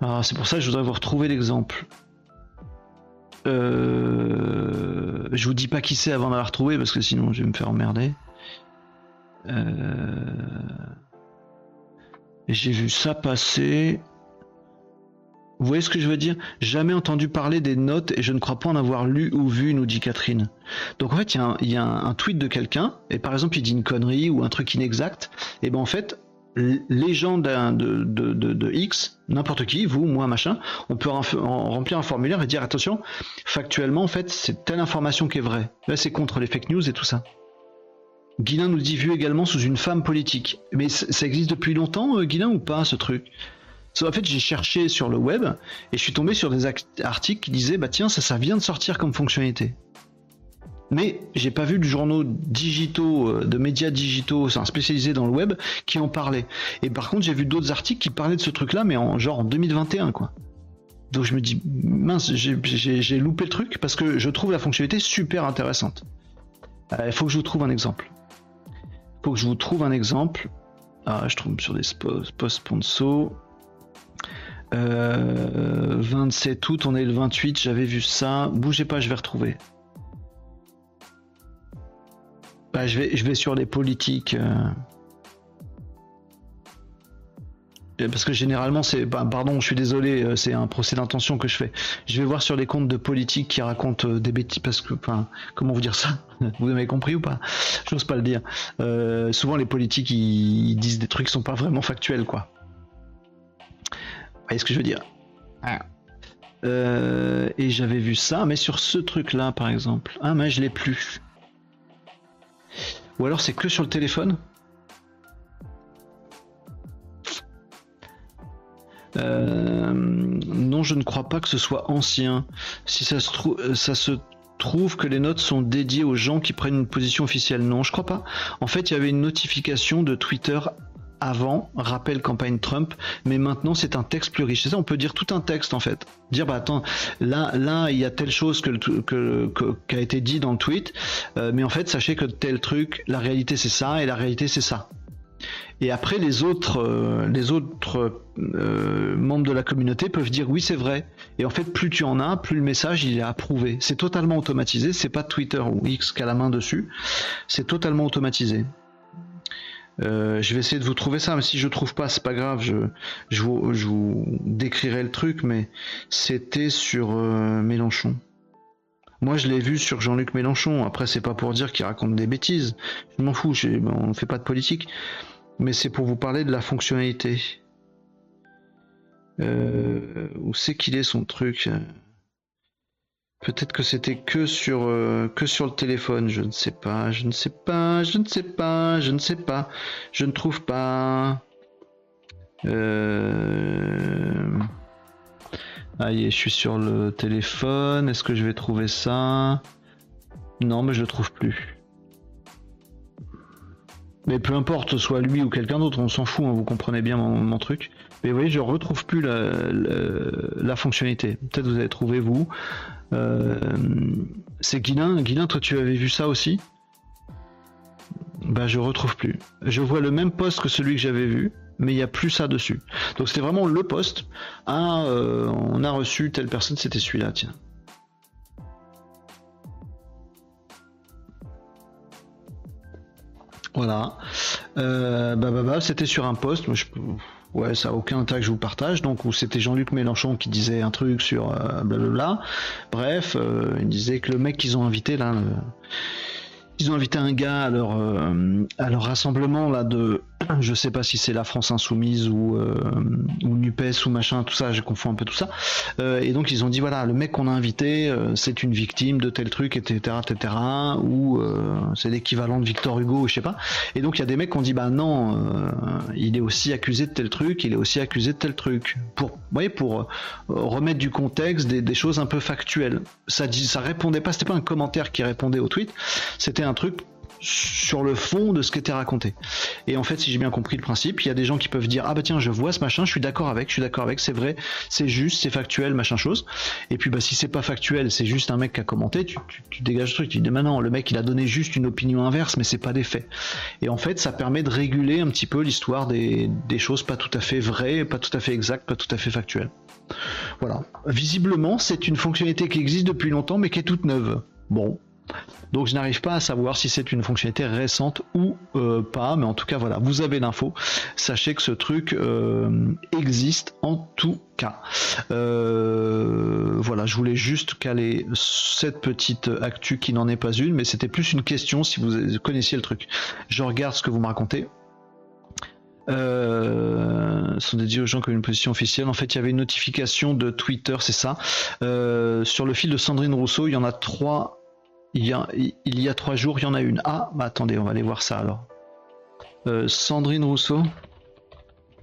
Ah, c'est pour ça que je voudrais vous retrouver l'exemple. Euh, je vous dis pas qui c'est avant d'avoir retrouvé parce que sinon je vais me faire emmerder. J'ai vu ça passer. Vous voyez ce que je veux dire? Jamais entendu parler des notes et je ne crois pas en avoir lu ou vu, nous dit Catherine. Donc en fait, il y a un, tweet de quelqu'un, et par exemple il dit une connerie ou un truc inexact, et ben en fait, les gens de, X, n'importe qui, vous, moi, machin, on peut remplir un formulaire et dire attention, factuellement, en fait, c'est telle information qui est vraie. Là, c'est contre les fake news et tout ça. Guilin nous dit vu également sous une femme politique. Mais ça existe depuis longtemps, euh, Guilin, ou pas, ce truc? En fait, j'ai cherché sur le web et je suis tombé sur des articles qui disaient bah tiens, ça, ça vient de sortir comme fonctionnalité. Mais j'ai pas vu de journaux digitaux, euh, de médias digitaux, spécialisés dans le web, qui en parlaient. Et par contre, j'ai vu d'autres articles qui parlaient de ce truc-là, mais en genre en 2021, quoi. Donc je me dis mince, j'ai loupé le truc parce que je trouve la fonctionnalité super intéressante. Euh, il faut que je vous trouve un exemple. Il faut que je vous trouve un exemple. Ah, je trouve sur des posts sponsors. 27 euh, août, on est le 28, j'avais vu ça. Bougez pas, je vais retrouver. Bah, je vais, je vais sur les politiques. Euh. Parce que généralement, c'est. Bah, pardon, je suis désolé, euh, c'est un procès d'intention que je fais. Je vais voir sur les comptes de politiques qui racontent des bêtises. Parce que. Comment vous dire ça? Vous avez compris ou pas? J'ose pas le dire. souvent, les politiques, ils, disent des trucs qui sont pas vraiment factuels, quoi. Voyez ce que je veux dire ah. Et j'avais vu ça, mais sur ce truc-là, par exemple. Ah, mais je l'ai plus. Ou alors c'est que sur le téléphone euh, non, je ne crois pas que ce soit ancien. Si ça se, trouve, euh, ça se trouve que les notes sont dédiées aux gens qui prennent une position officielle. Non, je crois pas. En fait, il y avait une notification de Twitter avant, rappel campagne Trump, mais maintenant c'est un texte plus riche. C'est ça, on peut dire tout un texte en fait. Dire bah attends, là il y a telle chose que, que, qui a été dit dans le tweet, euh, mais en fait sachez que tel truc, la réalité c'est ça et la réalité c'est ça. Et après les autres euh, les autres euh, membres de la communauté peuvent dire oui c'est vrai. Et en fait plus tu en as, plus le message il est approuvé. C'est totalement automatisé. C'est pas Twitter ou X qui a la main dessus. C'est totalement automatisé. Euh, je vais essayer de vous trouver ça, mais si je trouve pas, c'est pas grave. Je, vous, décrirai le truc, mais c'était sur euh, Mélenchon. Moi, je l'ai vu sur Jean-Luc Mélenchon. Après, c'est pas pour dire qu'il raconte des bêtises. Je m'en fous. On ne fait pas de politique, mais c'est pour vous parler de la fonctionnalité. Euh, où c'est qu'il est son truc Peut-être que c'était que sur euh, que sur le téléphone, je ne sais pas, je ne sais pas, je ne sais pas, je ne sais pas, je ne trouve pas. Euh... je suis sur le téléphone. Est-ce que je vais trouver ça? Non, mais je le trouve plus. Mais peu importe, soit lui ou quelqu'un d'autre, on s'en fout, hein, vous comprenez bien mon, truc. Mais vous voyez, je retrouve plus la, fonctionnalité. Peut-être vous avez trouvé vous. Euh, c'est Guilin. Guilin, toi, tu avais vu ça aussi? Bah, je retrouve plus. Je vois le même poste que celui que j'avais vu, mais il n'y a plus ça dessus. Donc, c'était vraiment le poste. Ah, euh, on a reçu telle personne, c'était celui-là, tiens. Voilà. Euh, bah, bah, bah, c'était sur un poste. Moi, je, ouais, ça a aucun intérêt que je vous partage. Donc, où c'était Jean-Luc Mélenchon qui disait un truc sur euh, blablabla. Bref, euh, il disait que le mec qu'ils ont invité là, ils ont invité un gars à leur, euh, à leur rassemblement là de je sais pas si c'est la France insoumise ou, euh, ou Nupes ou machin, tout ça, je confonds un peu tout ça. Euh, et donc ils ont dit voilà, le mec qu'on a invité, euh, c'est une victime de tel truc, etc., etc., ou c'est l'équivalent de Victor Hugo, je sais pas. Et donc il y a des mecs qui ont dit bah non, il est aussi accusé de tel truc, il est aussi accusé de tel truc. Pour, vous voyez, pour remettre du contexte, des, des, choses un peu factuelles. Ça, dit, ça répondait pas, c'était pas un commentaire qui répondait au tweet, c'était un truc sur le fond de ce qui était raconté. Et en fait, si j'ai bien compris le principe, il y a des gens qui peuvent dire ah bah tiens, je vois ce machin, je suis d'accord avec, je suis d'accord avec, c'est vrai, c'est juste, c'est factuel, machin chose. Et puis bah si c'est pas factuel, c'est juste un mec qui a commenté, tu, dégages le truc, tu dis maintenant le mec il a donné juste une opinion inverse, mais c'est pas des faits. Et en fait, ça permet de réguler un petit peu l'histoire des, des choses pas tout à fait vraies, pas tout à fait exactes, pas tout à fait factuelles. Voilà. Visiblement, c'est une fonctionnalité qui existe depuis longtemps, mais qui est toute neuve. Bon, donc je n'arrive pas à savoir si c'est une fonctionnalité récente ou euh, pas, mais en tout cas voilà, vous avez l'info. Sachez que ce truc euh, existe en tout cas. Euh, voilà, je voulais juste caler cette petite actu qui n'en est pas une, mais c'était plus une question si vous connaissiez le truc. Je regarde ce que vous me racontez. Euh, sont dédiés aux gens comme une position officielle. En fait, il y avait une notification de Twitter, c'est ça. sur le fil de Sandrine Rousseau, il y en a trois il y, a, il y a trois jours, il y en a une. Ah, bah attendez, on va aller voir ça alors. Euh, Sandrine Rousseau.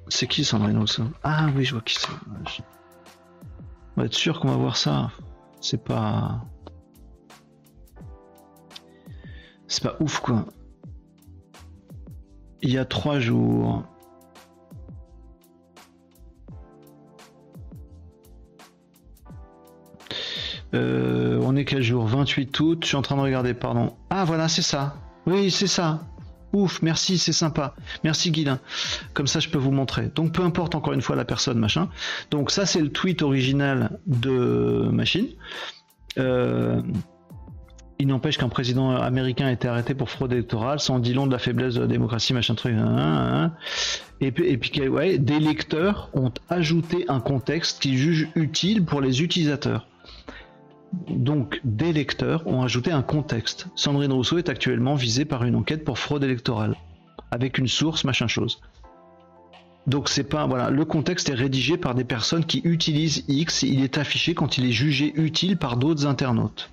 C'est qui Sandrine Rousseau? Ah oui, je vois qui c'est. On va être sûr qu'on va voir ça. C'est pas. C'est pas ouf quoi. Il y a trois jours. Euh, quel jour? 28 août. Je suis en train de regarder, pardon. Ah voilà, c'est ça. Oui, c'est ça. Ouf, merci, c'est sympa. Merci Guilin. Comme ça, je peux vous montrer. Donc, peu importe encore une fois la personne, machin. Donc, ça, c'est le tweet original de Machine. Euh, Il n'empêche qu'un président américain a été arrêté pour fraude électorale, sans dit long de la faiblesse de la démocratie, machin truc. Hein, hein, hein. Et puis, des lecteurs ont ajouté un contexte qu'ils jugent utile pour les utilisateurs. Donc, des lecteurs ont ajouté un contexte. Sandrine Rousseau est actuellement visée par une enquête pour fraude électorale, avec une source, machin chose. Donc c'est pas voilà, le contexte est rédigé par des personnes qui utilisent X, il est affiché quand il est jugé utile par d'autres internautes.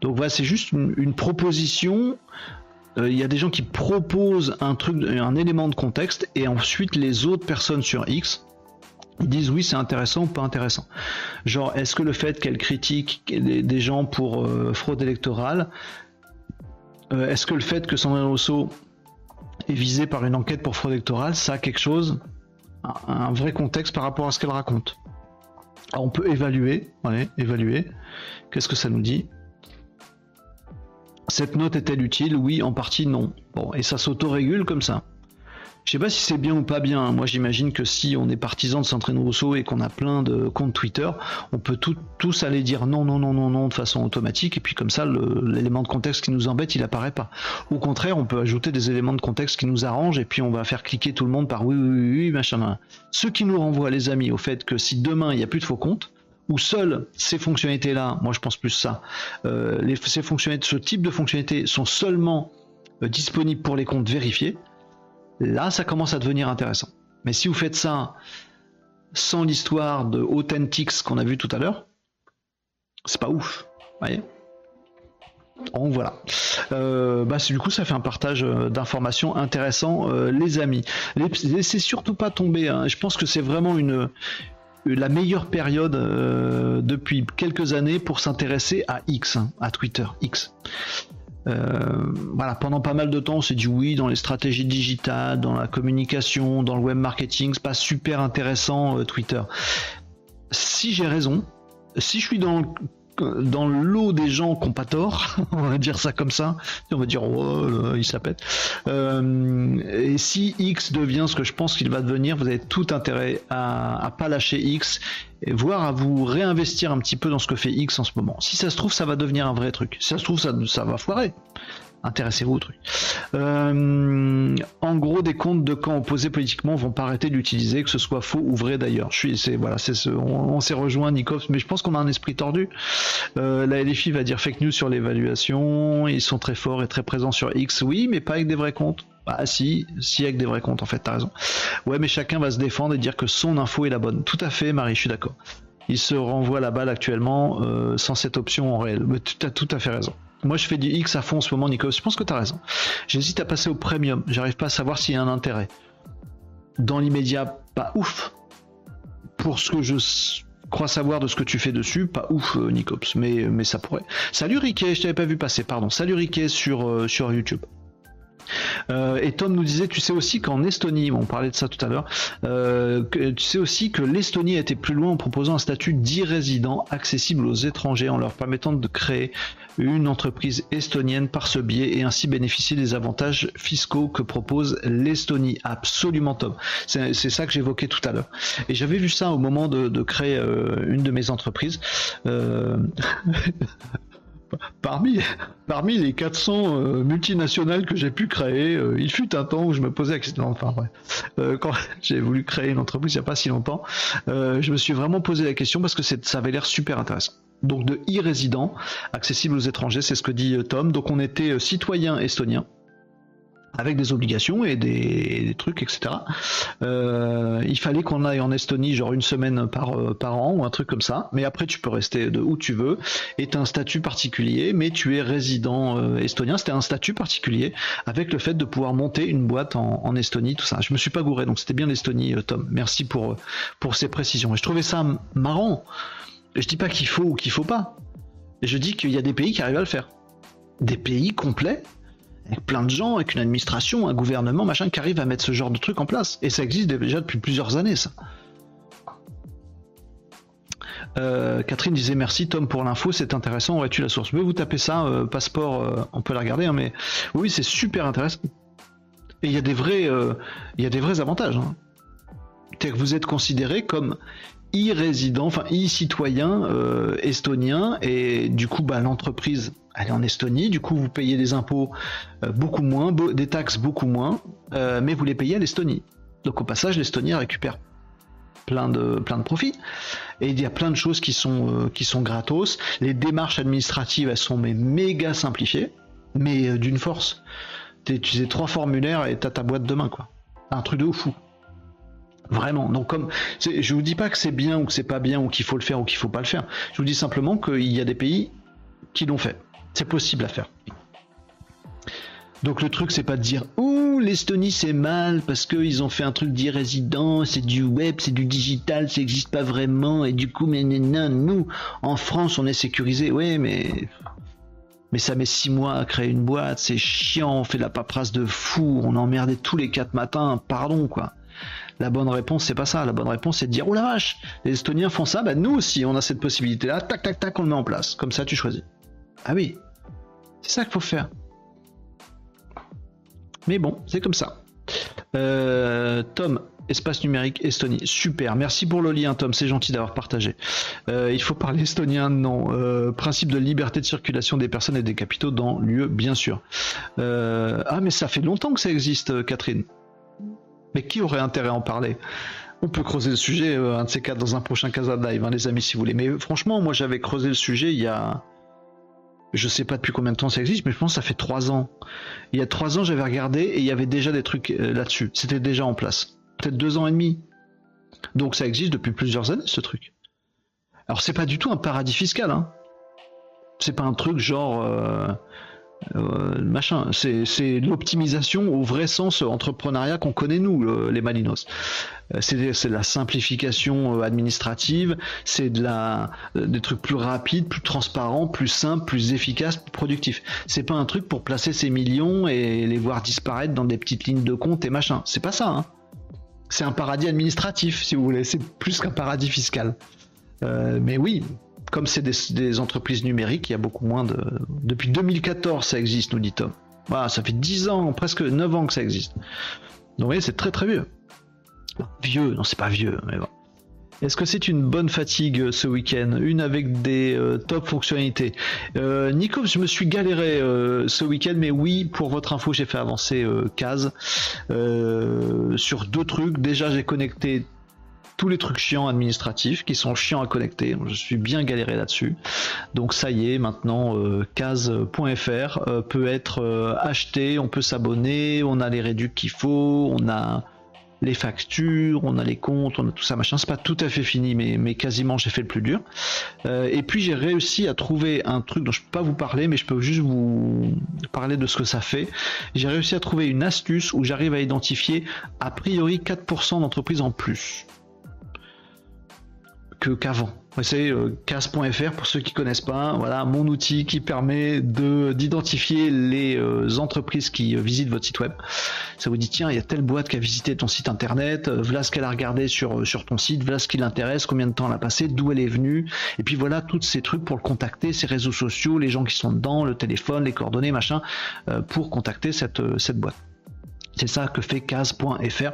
Donc voilà, c'est juste une, proposition. Euh, il y a des gens qui proposent un truc, un élément de contexte, et ensuite les autres personnes sur X ils disent oui c'est intéressant ou pas intéressant. Genre est-ce que le fait qu'elle critique des, gens pour euh, fraude électorale, euh, est-ce que le fait que Sandrine Rousseau est visée par une enquête pour fraude électorale, ça a quelque chose, un, vrai contexte par rapport à ce qu'elle raconte? on peut évaluer, ouais, évaluer. Qu'est-ce que ça nous dit? Cette note est-elle utile? Oui, en partie non. Bon, et ça s'auto-régule comme ça. Je sais pas si c'est bien ou pas bien. Moi, j'imagine que si on est partisan de Sandrine Rousseau et qu'on a plein de comptes Twitter, on peut tous aller dire non, non, non, non, non de façon automatique. Et puis comme ça, l'élément de contexte qui nous embête, il apparaît pas. Au contraire, on peut ajouter des éléments de contexte qui nous arrangent et puis on va faire cliquer tout le monde par oui, oui, oui, oui machin. Ce qui nous renvoie, les amis, au fait que si demain il n'y a plus de faux comptes, ou seules ces fonctionnalités-là, moi je pense plus ça, euh, ces fonctionnalités, ce type de fonctionnalités sont seulement euh, disponibles pour les comptes vérifiés, là ça commence à devenir intéressant. Mais si vous faites ça sans l'histoire de Authentics qu'on a vu tout à l'heure, c'est pas ouf, voyez donc voilà. Euh, bah, du coup, ça fait un partage d'informations intéressant, les amis. Laissez surtout pas tomber. Hein. Je pense que c'est vraiment la meilleure période euh, depuis quelques années pour s'intéresser à X, hein, à Twitter, X. Euh, voilà, pendant pas mal de temps, on s'est dit oui dans les stratégies digitales, dans la communication, dans le web marketing, c'est pas super intéressant euh, Twitter. Si j'ai raison, si je suis dans dans l'eau des gens qui n'ont pas tort, on va dire ça comme ça, on va dire oh il s'appelle. Euh, et si X devient ce que je pense qu'il va devenir, vous avez tout intérêt à, à pas lâcher X et voire à vous réinvestir un petit peu dans ce que fait X en ce moment. Si ça se trouve, ça va devenir un vrai truc. Si ça se trouve, ça, ça va foirer intéressez-vous au truc. Euh, en gros, des comptes de camps opposés politiquement vont pas arrêter d'utiliser, que ce soit faux ou vrai d'ailleurs. Je suis, voilà, on, s'est rejoint Nikov, mais je pense qu'on a un esprit tordu. Euh, la LFI va dire fake news sur l'évaluation, ils sont très forts et très présents sur X, oui, mais pas avec des vrais comptes. Ah si, si avec des vrais comptes en fait, t'as raison. Ouais, mais chacun va se défendre et dire que son info est la bonne. Tout à fait, Marie, je suis d'accord. Il se renvoie la balle actuellement euh, sans cette option en réel. Mais tu as tout à fait raison. Moi, je fais du X à fond en ce moment, Nico. Je pense que tu as raison. J'hésite à passer au premium. J'arrive pas à savoir s'il y a un intérêt. Dans l'immédiat, pas ouf. Pour ce que je crois savoir de ce que tu fais dessus, pas ouf, euh, Nicops, mais, mais ça pourrait. Salut Riquet, je t'avais pas vu passer, pardon. Salut Riquet sur, euh, sur YouTube. Euh, et Tom nous disait, tu sais aussi qu'en Estonie, on parlait de ça tout à l'heure, euh, tu sais aussi que l'Estonie a été plus loin en proposant un statut d'irrésident accessible aux étrangers en leur permettant de créer une entreprise estonienne par ce biais et ainsi bénéficier des avantages fiscaux que propose l'Estonie. Absolument Tom. C'est ça que j'évoquais tout à l'heure. Et j'avais vu ça au moment de, créer euh, une de mes entreprises. parmi, les 400 euh, multinationales que j'ai pu créer, euh, il fut un temps où je me posais la enfin euh, quand j'ai voulu créer une entreprise il n'y a pas si longtemps, je me suis vraiment posé la question parce que ça avait l'air super intéressant. Donc de e-résident, accessible aux étrangers, c'est ce que dit Tom. Donc on était citoyen estonien avec des obligations et des, trucs, etc. Euh, il fallait qu'on aille en Estonie genre une semaine par, euh, par an ou un truc comme ça. Mais après, tu peux rester de où tu veux. Et tu as un statut particulier, mais tu es résident euh, estonien. C'était un statut particulier avec le fait de pouvoir monter une boîte en, en Estonie, tout ça. Je me suis pas gouré, donc c'était bien l'Estonie, Tom. Merci pour, pour ces précisions. Et je trouvais ça marrant. Je dis pas qu'il faut ou qu'il faut pas. Je dis qu'il y a des pays qui arrivent à le faire. Des pays complets avec plein de gens, avec une administration, un gouvernement, machin, qui arrive à mettre ce genre de truc en place. Et ça existe déjà depuis plusieurs années, ça. Euh, Catherine disait merci Tom pour l'info, c'est intéressant, aurais-tu la source? Vous tapez ça, euh, passeport, euh, on peut la regarder, hein, mais oui, c'est super intéressant. Et il y a des vrais, y a des vrais avantages. Hein. Que vous êtes considéré comme e-résident, enfin e-citoyen estonien, et du coup, bah, l'entreprise elle est en Estonie, du coup vous payez des impôts beaucoup moins, des taxes beaucoup moins, mais vous les payez à l'Estonie. Donc au passage, l'Estonie récupère plein de, plein de profits. Et il y a plein de choses qui sont, euh, qui sont gratos. Les démarches administratives, elles sont mais méga simplifiées, mais euh, d'une force. Tu utilises trois formulaires et t'as ta boîte demain, quoi. Un truc de fou. Vraiment. Donc comme je vous dis pas que c'est bien ou que c'est pas bien ou qu'il faut le faire ou qu'il faut pas le faire. Je vous dis simplement qu'il y a des pays qui l'ont fait. C'est possible à faire. Donc le truc c'est pas de dire ouh l'Estonie c'est mal parce qu'ils ont fait un truc d'irrésident, c'est du web, c'est du digital, ça n'existe pas vraiment et du coup mais nous en France on est sécurisé. Ouais mais mais ça met six mois à créer une boîte, c'est chiant, on fait de la paperasse de fou, on emmerdait tous les quatre matins, pardon quoi. La bonne réponse, c'est pas ça. La bonne réponse, c'est de dire, oh la vache, les Estoniens font ça, bah nous aussi, on a cette possibilité-là, tac, tac, tac, on le met en place. Comme ça, tu choisis. Ah oui, c'est ça qu'il faut faire. Mais bon, c'est comme ça. Euh, Tom, espace numérique Estonie, super. Merci pour le lien, Tom. C'est gentil d'avoir partagé. Euh, il faut parler estonien, non. Euh, principe de liberté de circulation des personnes et des capitaux dans l'UE, bien sûr. ah, mais ça fait longtemps que ça existe, Catherine. Mais qui aurait intérêt à en parler? On peut creuser le sujet, un de ces quatre, dans un prochain Casa Live, hein, les amis, si vous voulez. Mais franchement, moi, j'avais creusé le sujet il y a, je sais pas depuis combien de temps ça existe, mais je pense que ça fait trois ans. Il y a trois ans, j'avais regardé et il y avait déjà des trucs euh, là-dessus. C'était déjà en place. Peut-être deux ans et demi. Donc ça existe depuis plusieurs années, ce truc. Alors c'est pas du tout un paradis fiscal, hein. C'est pas un truc genre. Euh, euh, machin. C'est l'optimisation au vrai sens entrepreneuriat qu'on connaît nous, les Malinos. Euh, c'est de la simplification euh, administrative, c'est de des trucs plus rapides, plus transparents, plus simples, plus efficaces, plus productifs. C'est pas un truc pour placer ses millions et les voir disparaître dans des petites lignes de compte et machin. C'est pas ça. Hein. C'est un paradis administratif, si vous voulez. C'est plus qu'un paradis fiscal. mais oui, comme c'est des, entreprises numériques, il y a beaucoup moins de. Depuis 2014, ça existe, nous dit Tom. Voilà, ça fait 10 ans, presque 9 ans que ça existe. Donc, vous voyez, c'est très très vieux. Vieux, non, c'est pas vieux, mais bon. Est-ce que c'est une bonne fatigue euh, ce week-end? Une avec des euh, top fonctionnalités. Euh, Nico, je me suis galéré ce week-end, mais oui, pour votre info, j'ai fait avancer Case sur deux trucs. Déjà, j'ai connecté tous les trucs chiants administratifs qui sont chiants à connecter. Je suis bien galéré là-dessus. Donc ça y est, maintenant euh, case.fr euh, peut être euh, acheté, on peut s'abonner, on a les réducts qu'il faut, on a les factures, on a les comptes, on a tout ça machin. C'est pas tout à fait fini, mais, quasiment j'ai fait le plus dur. et puis j'ai réussi à trouver un truc dont je peux pas vous parler, mais je peux juste vous parler de ce que ça fait. J'ai réussi à trouver une astuce où j'arrive à identifier a priori 4% d'entreprises en plus qu'avant. C'est euh, cas.fr pour ceux qui connaissent pas. Voilà mon outil qui permet de d'identifier les euh, entreprises qui euh, visitent votre site web. Ça vous dit tiens il y a telle boîte qui a visité ton site internet, voilà ce qu'elle a regardé sur ton site, voilà ce qui l'intéresse, combien de temps elle a passé, d'où elle est venue, et puis voilà tous ces trucs pour le contacter, ses réseaux sociaux, les gens qui sont dedans, le téléphone, les coordonnées machin, pour contacter cette boîte. C'est ça que fait case.fr.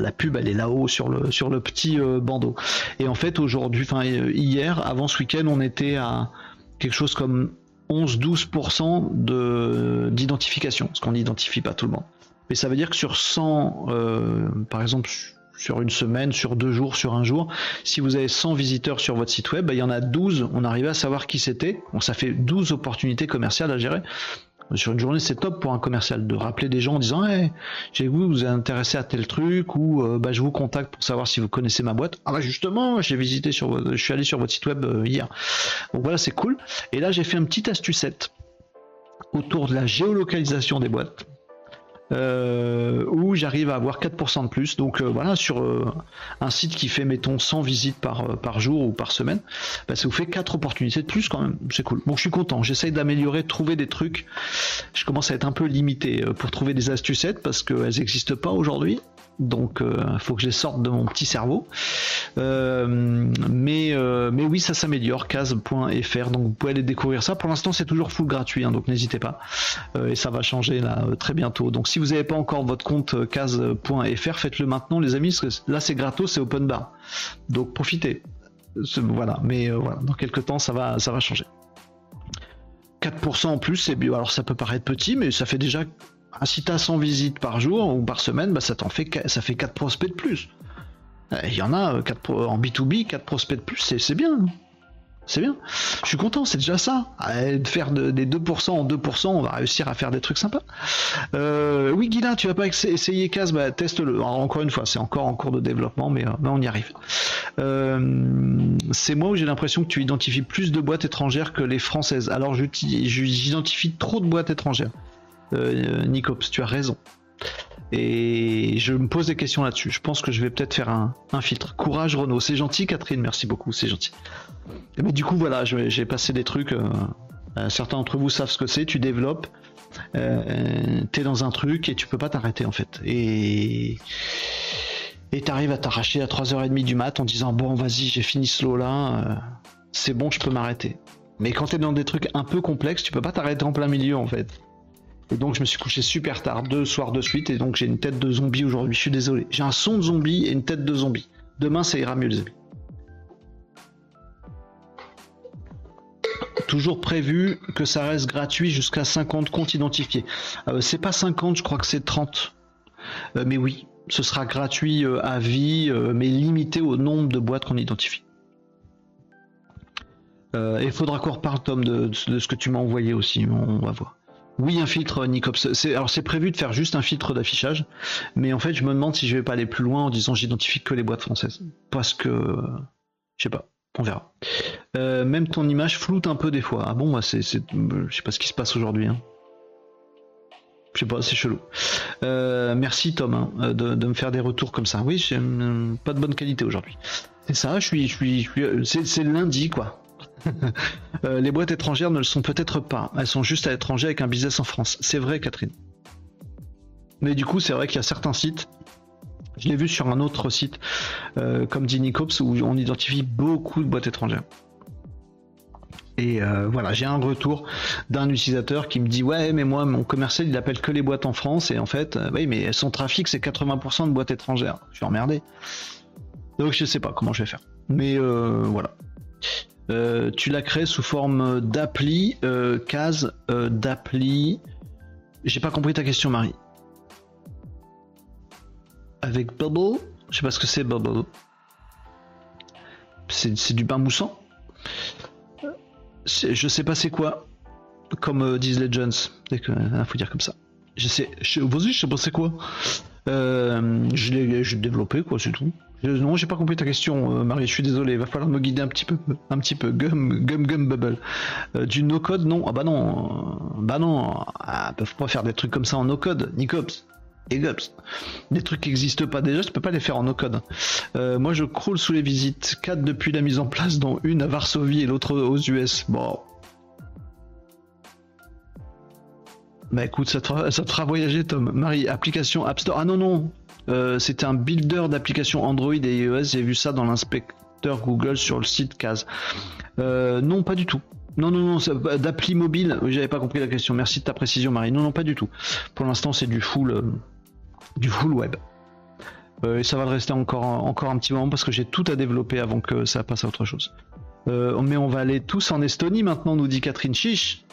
la pub, elle est là-haut sur le, petit euh, bandeau. Et en fait, aujourd'hui, enfin hier, avant ce week-end, on était à quelque chose comme 11-12% d'identification, parce qu'on n'identifie pas tout le monde. Mais ça veut dire que sur 100, euh, par exemple, sur une semaine, sur deux jours, sur un jour, si vous avez 100 visiteurs sur votre site web, bah, il y en a 12, on arrivait à savoir qui c'était. Bon, ça fait 12 opportunités commerciales à gérer sur une journée, c'est top pour un commercial de rappeler des gens en disant hey, j'ai vu vous êtes intéressé à tel truc ou euh, bah, je vous contacte pour savoir si vous connaissez ma boîte. Ah bah justement, j'ai visité sur je suis allé sur votre site web euh, hier. Donc voilà, c'est cool. Et là, j'ai fait un petit astucette autour de la géolocalisation des boîtes. Euh, où j'arrive à avoir 4% de plus. Donc euh, voilà, sur euh, un site qui fait, mettons, 100 visites par, jour ou par semaine, bah, ça vous fait 4 opportunités de plus quand même. C'est cool. Bon, je suis content. J'essaye d'améliorer, de trouver des trucs. Je commence à être un peu limité pour trouver des astucettes parce qu'elles n'existent pas aujourd'hui donc il euh, faut que je les sorte de mon petit cerveau. Euh, mais, euh, mais oui, ça s'améliore, case.fr, donc vous pouvez aller découvrir ça. Pour l'instant, c'est toujours full gratuit, hein, donc n'hésitez pas. et ça va changer là très bientôt. Donc si vous n'avez pas encore votre compte case.fr, faites-le maintenant, les amis, parce que là c'est gratos, c'est open bar. Donc profitez. Voilà, mais voilà, dans quelques temps, ça va, ça va changer. 4% en plus, c'est alors ça peut paraître petit, mais ça fait déjà si t'as 100 visites par jour ou par semaine, bah ça t'en fait ça fait 4 prospects de plus. Il y en a 4 en B2B, 4 prospects de plus, c'est bien. C'est bien. Je suis content, c'est déjà ça. De faire des 2% en 2%, on va réussir à faire des trucs sympas. Euh, oui, Guilin, tu vas pas essayer CAS, bah, teste-le. Encore une fois, c'est encore en cours de développement, mais, euh, on y arrive. Euh, c'est moi où j'ai l'impression que tu identifies plus de boîtes étrangères que les françaises. Alors j'identifie trop de boîtes étrangères. Nicops, tu as raison. Et je me pose des questions là-dessus. Je pense que je vais peut-être faire un, filtre. Courage Renault, c'est gentil Catherine, merci beaucoup, c'est gentil. Mais du coup voilà, j'ai passé des trucs. Euh, euh, certains d'entre vous savent ce que c'est. Tu développes, euh, t'es dans un truc et tu peux pas t'arrêter en fait. Et et t'arrives à t'arracher à 3h30 du mat en disant bon vas-y j'ai fini ce lot là, c'est bon je peux m'arrêter. Mais quand t'es dans des trucs un peu complexes, tu peux pas t'arrêter en plein milieu en fait. Et donc je me suis couché super tard, deux soirs de suite, et donc j'ai une tête de zombie aujourd'hui. Je suis désolé. J'ai un son de zombie et une tête de zombie. Demain ça ira mieux les amis. Toujours prévu que ça reste gratuit jusqu'à 50 comptes identifiés. Euh, c'est pas 50, je crois que c'est 30. Euh, mais oui, ce sera gratuit euh, à vie, mais limité au nombre de boîtes qu'on identifie. et il faudra qu'on reparle, Tom, de, de ce que tu m'as envoyé aussi. On va voir. Oui, un filtre Nicops. C'est, alors c'est prévu de faire juste un filtre d'affichage, mais en fait je me demande si je vais pas aller plus loin en disant j'identifie que les boîtes françaises. Parce que je sais pas, on verra. Euh, même ton image floute un peu des fois. Ah bon, moi c'est, je sais pas ce qui se passe aujourd'hui. Hein. Je sais pas, c'est chelou. Euh, merci Tom hein, de, me faire des retours comme ça. Oui, pas de bonne qualité aujourd'hui. C'est ça, je c'est lundi quoi. Euh, les boîtes étrangères ne le sont peut-être pas. Elles sont juste à l'étranger avec un business en France. C'est vrai, Catherine. Mais du coup, c'est vrai qu'il y a certains sites. Je l'ai vu sur un autre site, euh, comme Dinicops, où on identifie beaucoup de boîtes étrangères. Et euh, voilà, j'ai un retour d'un utilisateur qui me dit ouais mais moi mon commercial il appelle que les boîtes en France et en fait oui mais son trafic c'est 80% de boîtes étrangères. Je suis emmerdé. Donc je sais pas comment je vais faire. Mais voilà. Euh, tu l'as créé sous forme d'appli, euh, case euh, d'appli. J'ai pas compris ta question, Marie. Avec Bubble? Je sais pas ce que c'est Bubble. C'est du pain moussant? Je sais pas c'est quoi. Comme disent les Jones. Il faut dire comme ça. Je sais. Vas-y, je sais pas c'est quoi. je l'ai développé, quoi, c'est tout. Non, j'ai pas compris ta question, euh, Marie. Je suis désolé. Il va falloir me guider un petit peu, un petit peu. Gum, gum, gum, bubble. Euh, du no code, non. Ah bah non, bah non. Ah, peuvent pas faire des trucs comme ça en no code. Nicops. Et Gops. Des trucs qui n'existent pas déjà, je peux pas les faire en no code. Euh, moi, je croule sous les visites. 4 depuis la mise en place, dont une à Varsovie et l'autre aux US. Bon. Bah écoute, ça te, ça te fera voyager, Tom. Marie, application App Store. Ah non, non. Euh, c'était un builder d'applications Android et iOS. J'ai vu ça dans l'inspecteur Google sur le site CAS. Euh, non, pas du tout. Non, non, non, d'appli mobile. J'avais pas compris la question. Merci de ta précision, Marie. Non, non, pas du tout. Pour l'instant, c'est du full, euh, du full web. et ça va rester encore, encore un petit moment parce que j'ai tout à développer avant que ça passe à autre chose. mais on va aller tous en Estonie maintenant, nous dit Catherine Chiche.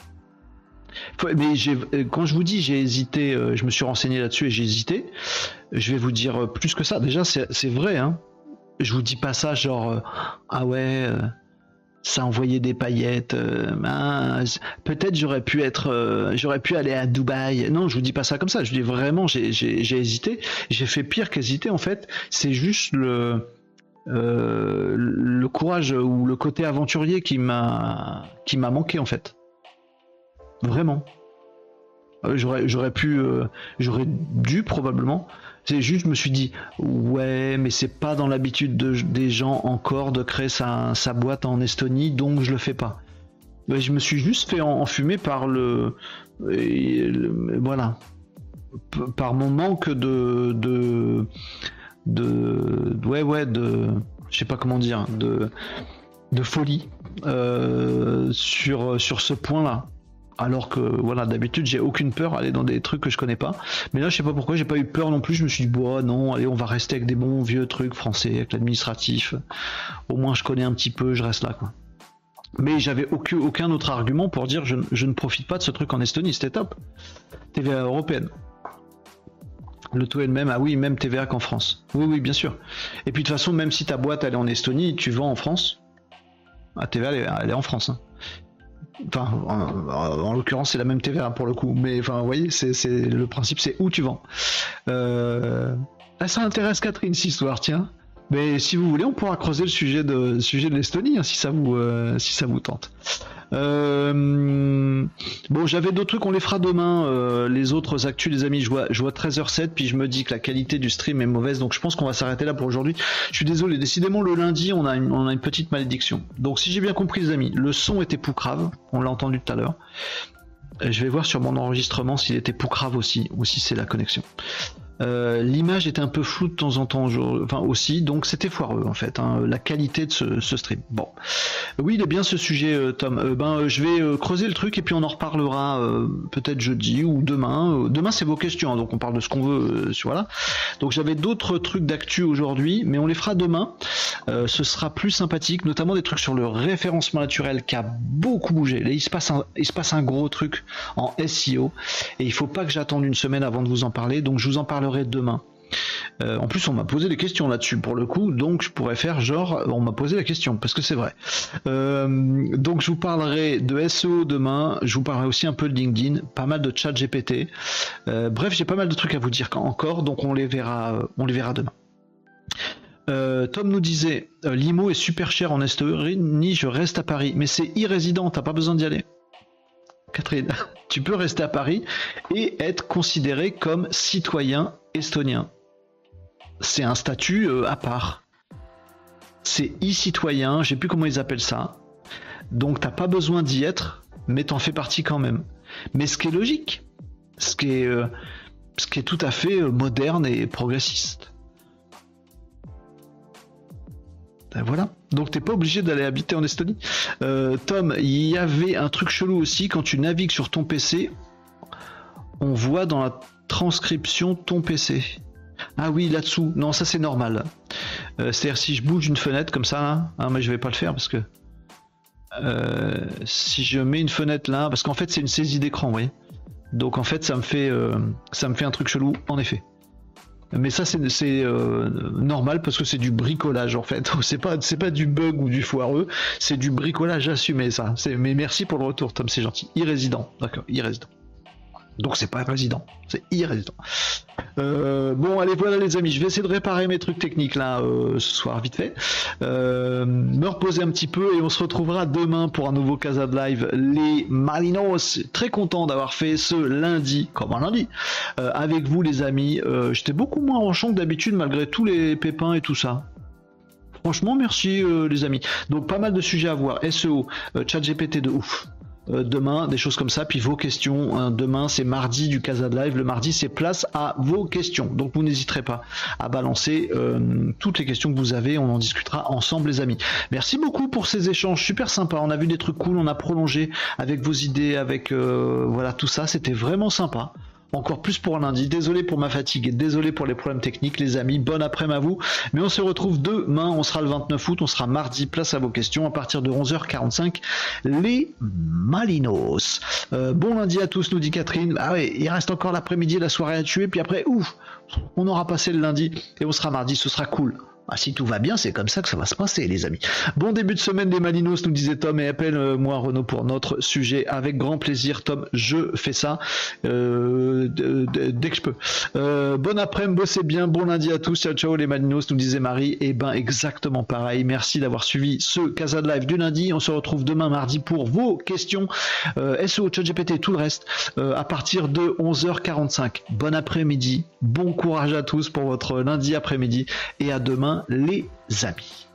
Mais euh, quand je vous dis j'ai hésité, euh, je me suis renseigné là-dessus et j'ai hésité. Je vais vous dire euh, plus que ça. Déjà, c'est vrai. Hein. Je vous dis pas ça genre ah ouais, ça envoyait des paillettes. Peut-être j'aurais pu être, j'aurais pu aller à Dubaï. Non, je vous dis pas ça comme ça. Je vous dis vraiment, j'ai hésité. J'ai fait pire qu'hésiter en fait. C'est juste le le courage ou le côté aventurier qui m'a qui m'a manqué en fait. Vraiment. Euh, j'aurais, j'aurais pu, euh, j'aurais dû probablement. C'est juste, je me suis dit, ouais, mais c'est pas dans l'habitude des gens encore de créer sa, boîte en Estonie, donc je le fais pas. je me suis juste fait enfumer par le, voilà, par mon manque de, de, de, ouais, ouais, de, je sais pas comment dire, de, de folie euh, sur sur ce point-là alors que voilà d'habitude j'ai aucune peur à aller dans des trucs que je connais pas. Mais là je sais pas pourquoi j'ai pas eu peur non plus. Je me suis dit bon non allez on va rester avec des bons vieux trucs français avec l'administratif. Au moins je connais un petit peu je reste là quoi. Mais j'avais aucun, autre argument pour dire je, ne profite pas de ce truc en Estonie c'était top. TVA européenne. Le taux est le même. Ah oui même TVA qu'en France. Oui oui bien sûr. Et puis de toute façon même si ta boîte elle est en Estonie tu vends en France. La TVA elle est, en France hein. Enfin, en, l'occurrence, c'est la même TVA pour le coup. Mais enfin, vous voyez, c'est le principe, c'est où tu vends. Euh... Ah, ça intéresse Catherine, cette histoire, tiens. Mais si vous voulez, on pourra creuser le sujet de, l'Estonie, hein, euh, si ça vous tente. Euh, bon, j'avais d'autres trucs, on les fera demain. Euh, les autres actus, les amis, je vois, je vois 13h07, puis je me dis que la qualité du stream est mauvaise, donc je pense qu'on va s'arrêter là pour aujourd'hui. Je suis désolé, décidément, le lundi, on a une, petite malédiction. Donc, si j'ai bien compris, les amis, le son était poucrave, on l'a entendu tout à l'heure. Je vais voir sur mon enregistrement s'il était poucrave aussi, ou si c'est la connexion. Euh, l'image était un peu floue de temps en temps, enfin aussi, donc c'était foireux en fait, hein, la qualité de ce, stream. Bon, oui, il est bien ce sujet, euh, Tom. Euh, ben, je vais creuser le truc et puis on en reparlera peut-être jeudi ou demain. demain, c'est vos questions, hein, donc on parle de ce qu'on veut. voilà. Donc j'avais d'autres trucs d'actu aujourd'hui, mais on les fera demain. ce sera plus sympathique, notamment des trucs sur le référencement naturel qui a beaucoup bougé. Il se passe un, il se passe un gros truc en SEO et il faut pas que j'attende une semaine avant de vous en parler, donc je vous en demain. Euh, en plus, on m'a posé des questions là-dessus pour le coup, donc je pourrais faire genre, on m'a posé la question parce que c'est vrai. Euh, donc je vous parlerai de SEO demain, je vous parlerai aussi un peu de LinkedIn, pas mal de chat GPT. Euh, bref, j'ai pas mal de trucs à vous dire encore, donc on les verra, on les verra demain. Tom nous disait Limo est super cher en Estonie, je reste à Paris, mais c'est irrésident, t'as pas besoin d'y aller. Catherine, tu peux rester à Paris et être considéré comme citoyen estonien. C'est un statut euh, à part. C'est e-citoyen, je sais plus comment ils appellent ça. Donc t'as pas besoin d'y être, mais t'en fais partie quand même. Mais ce qui est logique, ce qui est, euh, ce qui est tout à fait euh, moderne et progressiste. Ben voilà. Donc t'es pas obligé d'aller habiter en Estonie. Tom, il y avait un truc chelou aussi quand tu navigues sur ton PC. On voit dans la transcription ton PC. Ah oui, là-dessous. Non, ça c'est normal. Euh, c'est-à-dire si je bouge une fenêtre comme ça, hein, hein, mais je vais pas le faire parce que euh, si je mets une fenêtre là, parce qu'en fait c'est une saisie d'écran, vous voyez. Donc en fait ça me fait euh, ça me fait un truc chelou, en effet. Mais ça c'est normal parce que c'est du bricolage en fait. C'est pas c'est pas du bug ou du foireux, c'est du bricolage assumé ça. Mais merci pour le retour, Tom, c'est gentil. Irrésident, d'accord, irrésident. Donc c'est pas résident, c'est irrésident. Euh, bon allez voilà les amis, je vais essayer de réparer mes trucs techniques là euh, ce soir vite fait. Euh, me reposer un petit peu et on se retrouvera demain pour un nouveau Casa de Live. Les Malinos, très content d'avoir fait ce lundi, comme un lundi, avec vous les amis. J'étais beaucoup moins ranchon que d'habitude malgré tous les pépins et tout ça. Franchement, merci les amis. Donc pas mal de sujets à voir. SEO, chat GPT de ouf. Euh, demain, des choses comme ça. Puis vos questions, hein, demain c'est mardi du Casa de Live. Le mardi c'est place à vos questions. Donc vous n'hésiterez pas à balancer euh, toutes les questions que vous avez. On en discutera ensemble les amis. Merci beaucoup pour ces échanges super sympas. On a vu des trucs cool, on a prolongé avec vos idées, avec euh, voilà tout ça. C'était vraiment sympa encore plus pour lundi. Désolé pour ma fatigue et désolé pour les problèmes techniques, les amis. Bon après-midi à vous. Mais on se retrouve demain. On sera le 29 août. On sera mardi. Place à vos questions à partir de 11h45. Les Malinos. Euh, bon lundi à tous, nous dit Catherine. Ah ouais, il reste encore l'après-midi, la soirée à tuer. Puis après, ouf, on aura passé le lundi et on sera mardi. Ce sera cool. Ah, si tout va bien, c'est comme ça que ça va se passer, les amis. Bon début de semaine des Malinos, nous disait Tom, et appelle-moi Renaud pour notre sujet. Avec grand plaisir, Tom, je fais ça euh, dès que je peux. Euh, bon après-midi, bossez bien, bon lundi à tous, ciao ciao les Malinos, nous disait Marie. Et eh ben exactement pareil, merci d'avoir suivi ce Casa de Live du lundi. On se retrouve demain mardi pour vos questions, euh, SEO, ChatGPT, tout le reste, euh, à partir de 11h45. Bon après-midi, bon courage à tous pour votre lundi après-midi, et à demain les amis.